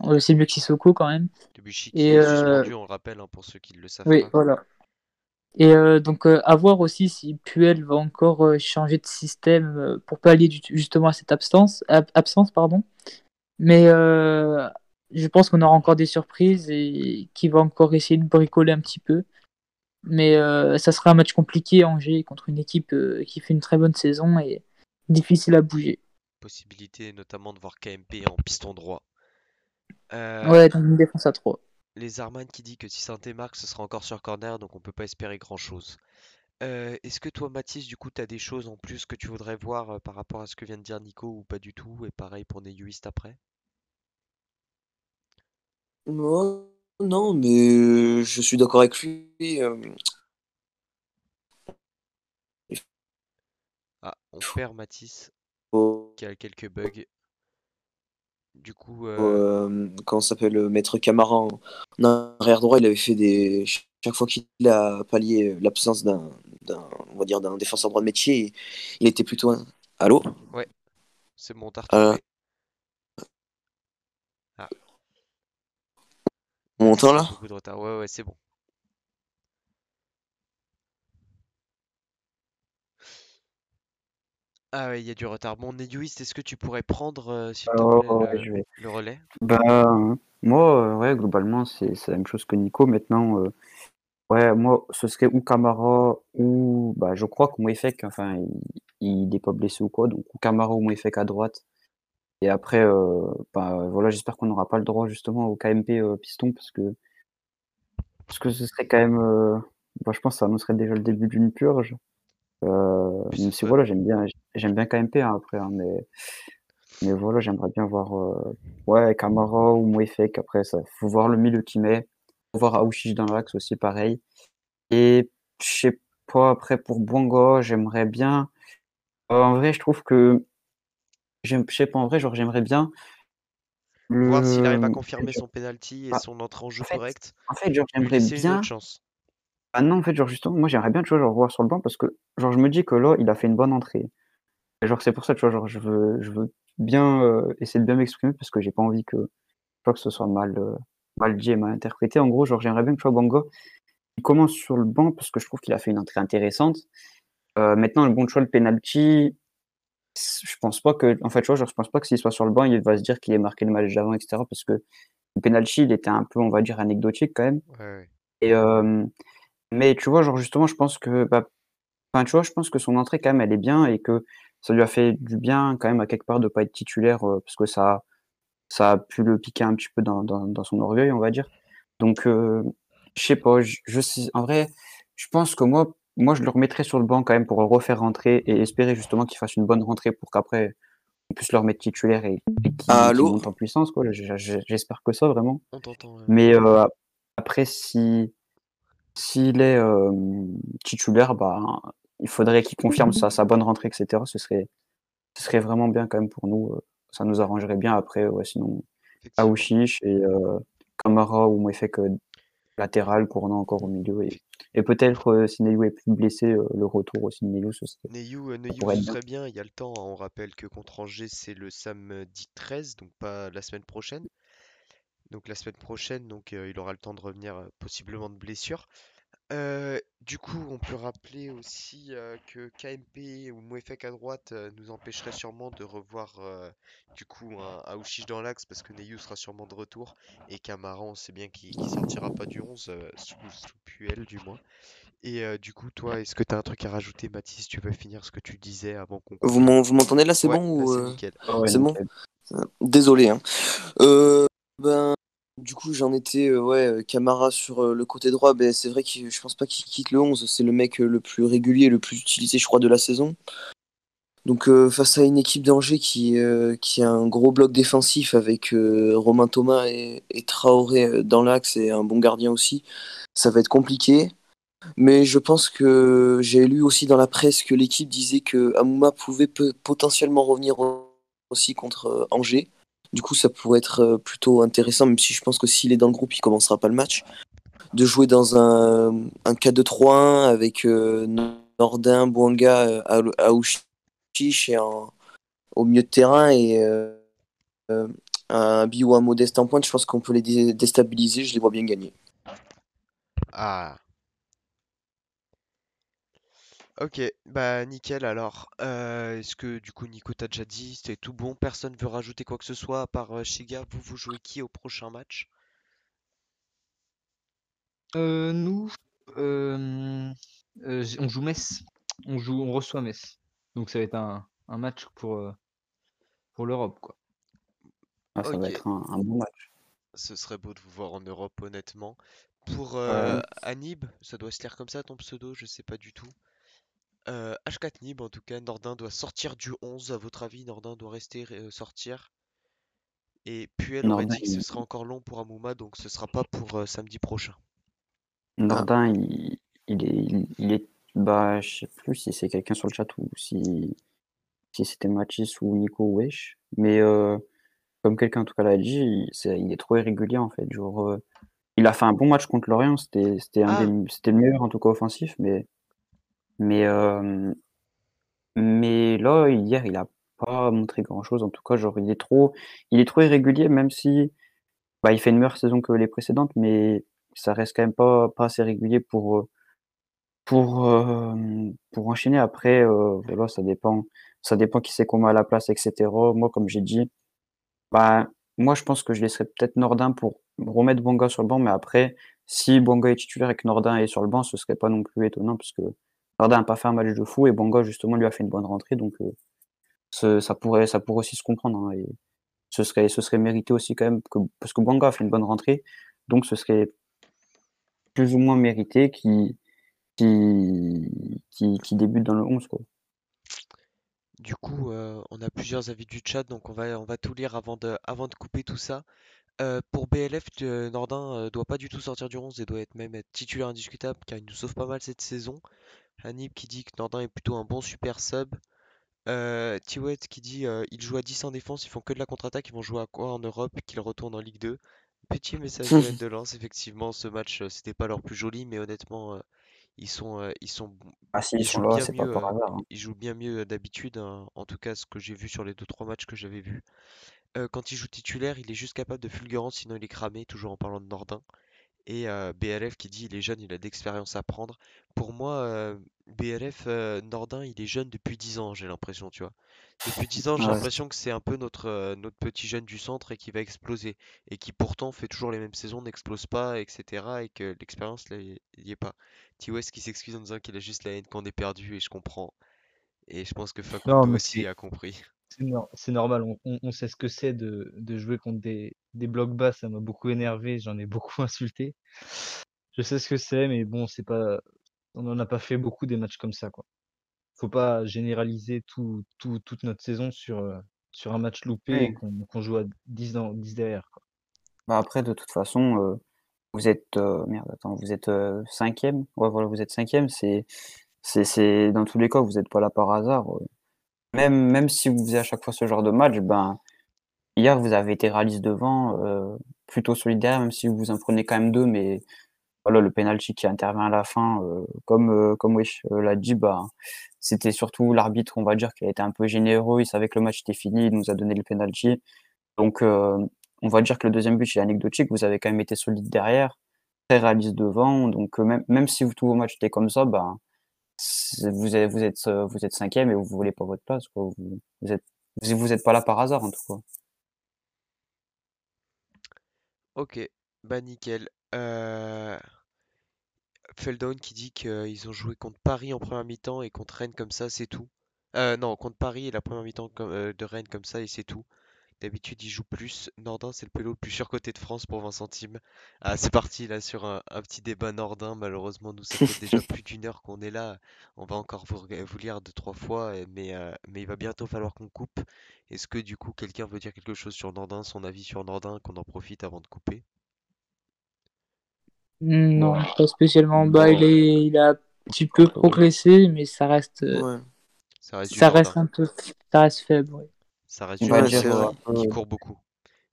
Que Sissoko quand même.
Debuchy qui
Et
est
euh,
suspendu, on le rappelle, hein, pour ceux qui ne le savent
oui,
pas.
voilà. Et euh, donc, euh, à voir aussi si Puel va encore euh, changer de système pour pallier du- justement à cette absence, ab- absence pardon. Mais je pense qu'on aura encore des surprises et qu'il va encore essayer de bricoler un petit peu. Mais ça sera un match compliqué, Angers, contre une équipe qui fait une très bonne saison et difficile à bouger.
Possibilité notamment de voir KMP en piston droit. Euh,
Ouais, dans une défense à 3.
les Arman qui dit que si Saint-Étienne marque, ce sera encore sur corner, donc on peut pas espérer grand-chose. Euh, est-ce que toi, Mathis, du coup, tu as des choses en plus que tu voudrais voir euh, par rapport à ce que vient de dire Nico ou pas du tout? Et pareil pour Neyuist après?
Non, non, mais je suis d'accord avec lui. euh,
Ah, on perd Mathis qui a quelques bugs. Du coup, euh,
euh, comment ça s'appelle, euh, Maître Camara en, en arrière droit, il avait fait des. Chaque fois qu'il a pallié l'absence d'un, on va dire, d'un défenseur droit de métier, il était plutôt un. Allô?
c'est bon, t'as
Euh,
retrouvé. Ah,
On m'entend là?
de retard. Ouais, ouais, c'est bon. Ah ouais, il y a du retard. Bon, Neyuist, est-ce que tu pourrais prendre, euh, s'il te plaît,
ouais,
le,
je vais.
le relais?
Bah, moi, euh, ouais, globalement, c'est c'est la même chose que Nico. Maintenant, euh, ouais, moi, ce serait ou Camara ou, bah, je crois que Mouefek, enfin, il, il n'est pas blessé ou quoi, donc ou Camara ou Mouefek à droite. Et après, euh, bah, voilà, j'espère qu'on n'aura pas le droit justement au KMP euh, piston parce que, parce que ce serait quand même, euh, bah, je pense que ça annoncerait déjà le début d'une purge. Euh, même si voilà, j'aime bien, j'aime bien KMP hein, après, hein, mais, mais voilà, j'aimerais bien voir, euh, ouais, Camara ou Mouefek. Après, ça, faut voir le milieu qui met, faut voir Aouchiche dans l'axe aussi, pareil. Et je sais pas, après pour Bongo, j'aimerais bien. euh, en vrai, je trouve que, je sais pas, en vrai, genre, j'aimerais bien
voir s'il arrive à confirmer son penalty et
Ah,
son entrée en jeu
En fait,
correcte,
en fait, genre, j'aimerais
laisser une autre
bien.
chance.
Ah non, en fait, genre, justement, moi, j'aimerais bien, tu vois, genre, voir sur le banc parce que, genre, je me dis que là, il a fait une bonne entrée. Et genre, c'est pour ça, tu vois, genre, je veux, je veux bien euh, essayer de bien m'exprimer parce que j'ai pas envie que, tu vois, que ce soit mal, euh, mal dit et mal interprété. En gros, genre, j'aimerais bien que, tu vois, Bongo, il commence sur le banc parce que je trouve qu'il a fait une entrée intéressante. Euh, maintenant, le bon choix, le penalty, je pense pas que, en fait, tu vois, genre, je pense pas que s'il soit sur le banc, il va se dire qu'il ait marqué le match d'avant, etc. Parce que le penalty, il était un peu, on va dire, anecdotique quand même.
Ouais, ouais.
Et, euh, mais tu vois, genre, justement, je pense que, bah, enfin, tu vois, je pense que son entrée, quand même, elle est bien et que ça lui a fait du bien, quand même, à quelque part, de pas être titulaire euh, parce que ça, ça a pu le piquer un petit peu dans, dans, dans son orgueil, on va dire. Donc, euh, je sais pas, je, je sais, en vrai, je pense que moi, moi, je le remettrais sur le banc quand même pour le refaire rentrer et espérer justement qu'il fasse une bonne rentrée pour qu'après, on puisse le remettre titulaire et, et qu'il
Allô?
monte en puissance, quoi. J'espère que ça, vraiment.
On.
Mais euh, après, si s'il est euh, titulaire, bah, il faudrait qu'il confirme sa, sa bonne rentrée, etc. Ce serait, ce serait vraiment bien quand même pour nous. ça nous arrangerait bien après, ouais, sinon. Aouchiche et Kamara ou Moefek latéral, Courant encore au milieu. Et, et peut-être si Neyou est plus blessé, le retour aussi de Neyou, ce serait,
Neyou, Neyou, ce
bien.
serait bien, il y a le temps. hein. On rappelle que contre Angers, c'est le samedi 13, donc pas la semaine prochaine. Donc la semaine prochaine, donc euh, il aura le temps de revenir euh, possiblement de blessure. Euh, du coup, on peut rappeler aussi euh, que KMP ou Mouefek à droite euh, nous empêcherait sûrement de revoir euh, du coup un Aouchiche dans l'axe parce que Neyou sera sûrement de retour et Camara, on sait bien qu'il qu'il sortira pas du 11 euh, sous, sous Puel du moins. Et euh, du coup, toi, est-ce que tu as un truc à rajouter, Mathis? Tu veux finir ce que tu disais avant qu'on
Vous m'entendez là, c'est
Ouais,
bon
là
ou
c'est
c'est bon? Désolé. Hein. Euh, ben, du coup, j'en étais, euh, ouais, euh, Camara sur euh, le côté droit. Ben, c'est vrai que je pense pas qu'il quitte le 11. C'est le mec le plus régulier, le plus utilisé, je crois, de la saison. Donc, face à une équipe d'Angers qui, a un gros bloc défensif avec Romain Thomas et, Traoré dans l'axe et un bon gardien aussi, ça va être compliqué. Mais je pense que j'ai lu aussi dans la presse que l'équipe disait que Amouma pouvait potentiellement revenir au- aussi contre Angers. Du coup, ça pourrait être euh, plutôt intéressant, même si je pense que s'il est dans le groupe, il commencera pas le match. De jouer dans un, un 4-2-3-1 avec euh, Nordin, Bouanga, euh, Aou- Aouchiche et au milieu de terrain et un Bi un Modeste en pointe, je pense qu'on peut les dé- déstabiliser. Je les vois bien gagner.
Ah, ok, bah nickel alors. Euh, est-ce que du coup, Nico, t'as déjà dit, c'est tout bon? Personne veut rajouter quoi que ce soit à part euh, Shiga? Vous, vous jouez qui au prochain match?
Euh, nous, euh, euh, j- on joue Metz. On joue, on reçoit Metz. Donc ça va être un, un match pour, euh, pour l'Europe, quoi.
Ah, ça va
Ok,
être un, un bon match.
ce serait beau de vous voir en Europe, honnêtement. Pour
Ouais.
euh, Anib, ça doit se lire comme ça ton pseudo, je sais pas du tout. Euh, H4 Nib, en tout cas, Nordin doit sortir du 11. À votre avis, Nordin doit rester euh, sortir? Et Puel aurait dit que ce sera encore long pour Amouma, donc ce sera pas pour euh, samedi prochain.
Ah,
Nordin, il, il est, il, il est, bah, je sais plus si c'est quelqu'un sur le chat ou si, si c'était Mathis ou Nico ou Wesh, mais euh, comme quelqu'un en tout cas l'a dit, il, c'est- il est trop irrégulier en fait. Genre, euh, il a fait un bon match contre Lorient, c'était,
Ah,
le meilleur en tout cas offensif, mais, mais, mais là hier il a pas montré grand-chose. En tout cas, genre il est trop, il est trop irrégulier, même si bah, il fait une meilleure saison que les précédentes, mais ça reste quand même pas, pas assez régulier pour, pour, pour enchaîner. Après, voilà, ça dépend, ça dépend qui c'est qu'on met à la place, etc. Moi, comme j'ai dit, bah, moi, je pense que je laisserais peut-être Nordin pour remettre Bonga sur le banc, mais après, si Bonga est titulaire et que Nordin est sur le banc, ce serait pas non plus étonnant, parce que Nordin n'a pas fait un match de fou et Bonga, justement, lui a fait une bonne rentrée, donc euh, ça pourrait, ça pourrait aussi se comprendre. hein, et ce serait, ce serait mérité aussi quand même, que, parce que Bonga a fait une bonne rentrée, donc ce serait plus ou moins mérité qui, qui, qui débute dans le 11, quoi.
du coup, euh, on a plusieurs avis du chat, donc on va, on va tout lire avant de, avant de couper tout ça. Euh, pour BLF, Nordin doit pas du tout sortir du 11 et doit être même être titulaire indiscutable car il nous sauve pas mal cette saison. Hanib qui dit que Nordin est plutôt un bon super sub. Euh, Tiwet qui dit euh, ils jouent à 10 en défense, ils font que de la contre-attaque, ils vont jouer à quoi en Europe, qu'ils retournent en Ligue 2. Petit message de de lance, [laughs] effectivement, ce match euh, c'était pas leur plus joli, mais honnêtement, euh, ils sont, euh, ils sont, b-
Ah si, ils
ils
sont
jouent
là,
bien
c'est pas
mieux,
par
euh,
hasard. hein.
ils jouent bien mieux d'habitude, hein, en tout cas ce que j'ai vu sur les deux trois matchs que j'avais vus. Euh, quand il joue titulaire, il est juste capable de fulgurance, sinon il est cramé, toujours en parlant de Nordin. Et euh, BLF qui dit il est jeune, il a d'expérience à prendre. Pour moi, euh, euh, Nordin, il est jeune depuis 10 ans, j'ai l'impression, tu vois. Depuis 10 ans, j'ai
Ouais.
l'impression que c'est un peu notre, notre petit jeune du centre et qui va exploser. Et qui pourtant fait toujours les mêmes saisons, n'explose pas, etc. Et que l'expérience, là, il y est pas. T-West qui s'excuse en disant qu'il a juste la haine qu'on est perdu, et je comprends. Et je pense que Facundo aussi a compris.
C'est nor- c'est normal, on, on- on sait ce que c'est de, de jouer contre des, des blocs bas, ça m'a beaucoup énervé, j'en ai [laughs] beaucoup insulté. Je sais ce que c'est, mais bon, c'est pas, on n'en a pas fait beaucoup des matchs comme ça, quoi. Faut pas généraliser tout, tout- toute notre saison sur, euh, sur un match loupé et qu'on qu'on joue à 10, dans, 10 derrière, quoi.
Bah après, de toute façon, euh, vous êtes, euh, merde, attends, vous êtes euh, cinquième? Ouais, voilà, vous êtes cinquième. C'est, c'est, c'est dans tous les cas, vous n'êtes pas là par hasard. euh. Même, même si vous faisiez à chaque fois ce genre de match, ben, hier, vous avez été réaliste devant, euh, plutôt solidaire, même si vous en prenez quand même deux, mais voilà, le penalty qui intervient à la fin, euh, comme, euh, comme Wesh euh, l'a dit, bah, c'était surtout l'arbitre, on va dire, qui a été un peu généreux, il savait que le match était fini, il nous a donné le penalty. Donc, euh, on va dire que le deuxième but, est anecdotique, vous avez quand même été solide derrière, très réaliste devant, donc euh, même, même si tous vos matchs étaient comme ça, bah, vous êtes, euh, vous êtes cinquième et vous voulez pas votre place. Vous, êtes, vous, êtes pas là par hasard, en tout cas.
Ok, bah nickel. Euh... Feldon qui dit qu'ils ont joué contre Paris en première mi-temps et contre Rennes comme ça, c'est tout. Euh, non, contre Paris et la première mi-temps euh, de Rennes comme ça et c'est tout. D'habitude, ils jouent plus. Nordin, c'est le pélo le plus surcoté de France pour 20 centimes. Ah, c'est parti là sur un, un petit débat Nordin. Malheureusement, nous, ça fait déjà [laughs] plus d'une heure qu'on est là. On va encore vous, lire deux, trois fois, euh, mais, euh, mais il va bientôt falloir qu'on coupe. Est-ce que du coup, quelqu'un veut dire quelque chose sur Nordin, son avis sur Nordin, qu'on en profite avant de couper?
Non, pas spécialement. Bah, il est, il a un petit peu progressé, mais ça reste, euh,
Ouais.
Ça reste
ça un peu, ça reste faible. ouais.
Ça reste
Ouais,
dire
c'est
euh,
qui
peu
court beaucoup,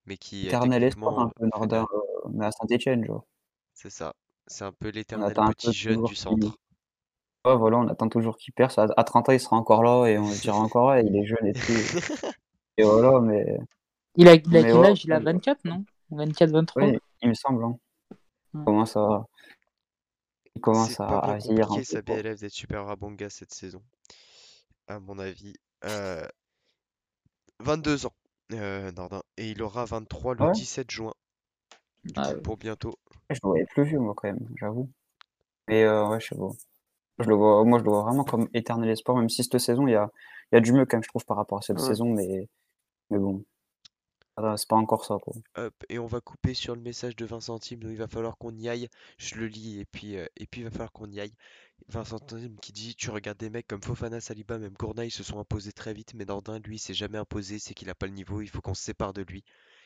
mais qui euh,
éternel espoir, un peu Nordin, euh, mais à Saint-Etienne, genre.
C'est ça. C'est un peu l'éternel petit
peu
jeune du centre.
Ouais, voilà, on attend toujours qu'il perce. À, à 30 ans, il sera encore là et on se dira encore, ouais, il est jeune et tout. [laughs] Et voilà, mais,
Il a, il a quel
ouais,
âge? Il a
ouais,
24, non? 24, 23?
ouais, il me semble, hein. Il
Ouais.
commence à, il commence
C'est
à, à un
compliqué,
quoi.
BLF, d'être super Rabonga cette saison, à mon avis. Euh, 22 ans, euh, Nordin. Et il aura 23 le
Ouais,
17 juin, du
Ah
coup,
ouais.
pour bientôt.
je le voyais plus vieux, moi, quand même, j'avoue. Mais euh, ouais, je sais pas. Je le vois, moi, je le vois vraiment comme éternel espoir, même si cette saison, il y a, il y a du mieux, quand même, je trouve, par rapport à cette
Ouais.
saison, mais, mais bon, ça, c'est pas encore ça, quoi.
Hop, et on va couper sur le message de 20 centimes, donc il va falloir qu'on y aille. Je le lis et puis, euh, et puis il va falloir qu'on y aille. 20 centimes qui dit Tu regardes des mecs comme Fofana, Saliba, même Gournaï se sont imposés très vite, mais Nordin, lui, s'est jamais imposé, c'est qu'il a pas le niveau, il faut qu'on se sépare de lui.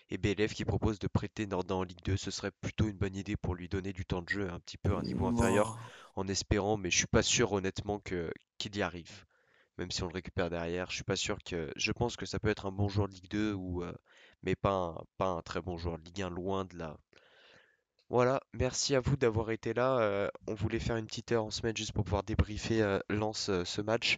Et BLF qui propose de prêter Nordin en Ligue 2, ce serait plutôt une bonne idée pour lui donner du temps de jeu un petit peu à un niveau inférieur, en espérant, mais je suis pas sûr honnêtement que qu'il y arrive. Même si on le récupère derrière, je suis pas sûr que. Je pense que ça peut être un bon joueur de Ligue 2 ou. euh, mais pas un, pas un très bon joueur de Ligue 1, loin de là. Voilà, merci à vous d'avoir été là. euh, on voulait faire une petite heure en semaine juste pour pouvoir débriefer euh, euh, ce match.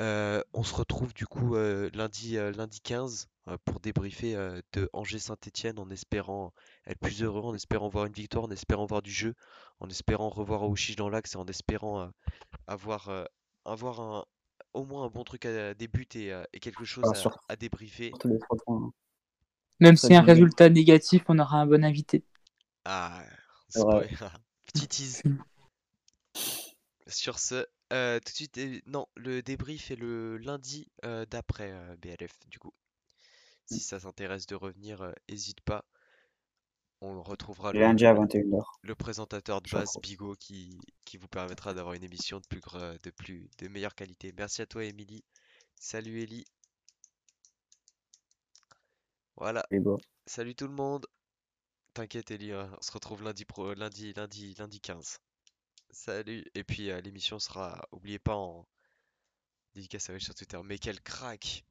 Euh, on se retrouve du coup euh, lundi, euh, lundi 15 euh, pour débriefer euh, de Angers-Saint-Étienne en espérant être plus heureux, en espérant voir une victoire, en espérant voir du jeu, en espérant revoir Aouchiche dans l'axe et en espérant euh, avoir, euh, avoir un, au moins un bon truc à des buts et, et quelque chose
Ah,
à, débriefer.
Hein.
Même si un résultat négatif, on aura un bon invité.
Ah, spoil- [laughs] petit tease. Sur ce, euh, tout de suite, euh, non, le débrief est le lundi euh, d'après BLF, du coup. Si ça t'intéresse de revenir, n'hésite pas. On retrouvera le,
Lundi à 21h.
le présentateur de base. Bigot, qui, qui vous permettra d'avoir une émission de plus, de plus, de meilleure qualité. Merci à toi, Émilie. Salut, Ellie. Voilà, salut tout le monde. T'inquiète, Ellie, hein, on se retrouve lundi pro, lundi, lundi, lundi 15. Salut. Et puis euh, l'émission sera, oubliez pas en dédicace à sur Twitter. Mais quel crack!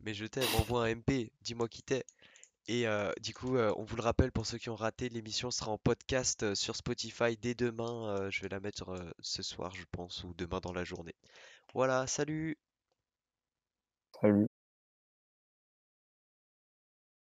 Mais je t'aime, envoie un MP, dis-moi qui t'es. Et euh, du coup, euh, on vous le rappelle pour ceux qui ont raté, l'émission sera en podcast sur Spotify dès demain. je vais la mettre ce soir, je pense, ou demain dans la journée. Voilà, salut!
Salut.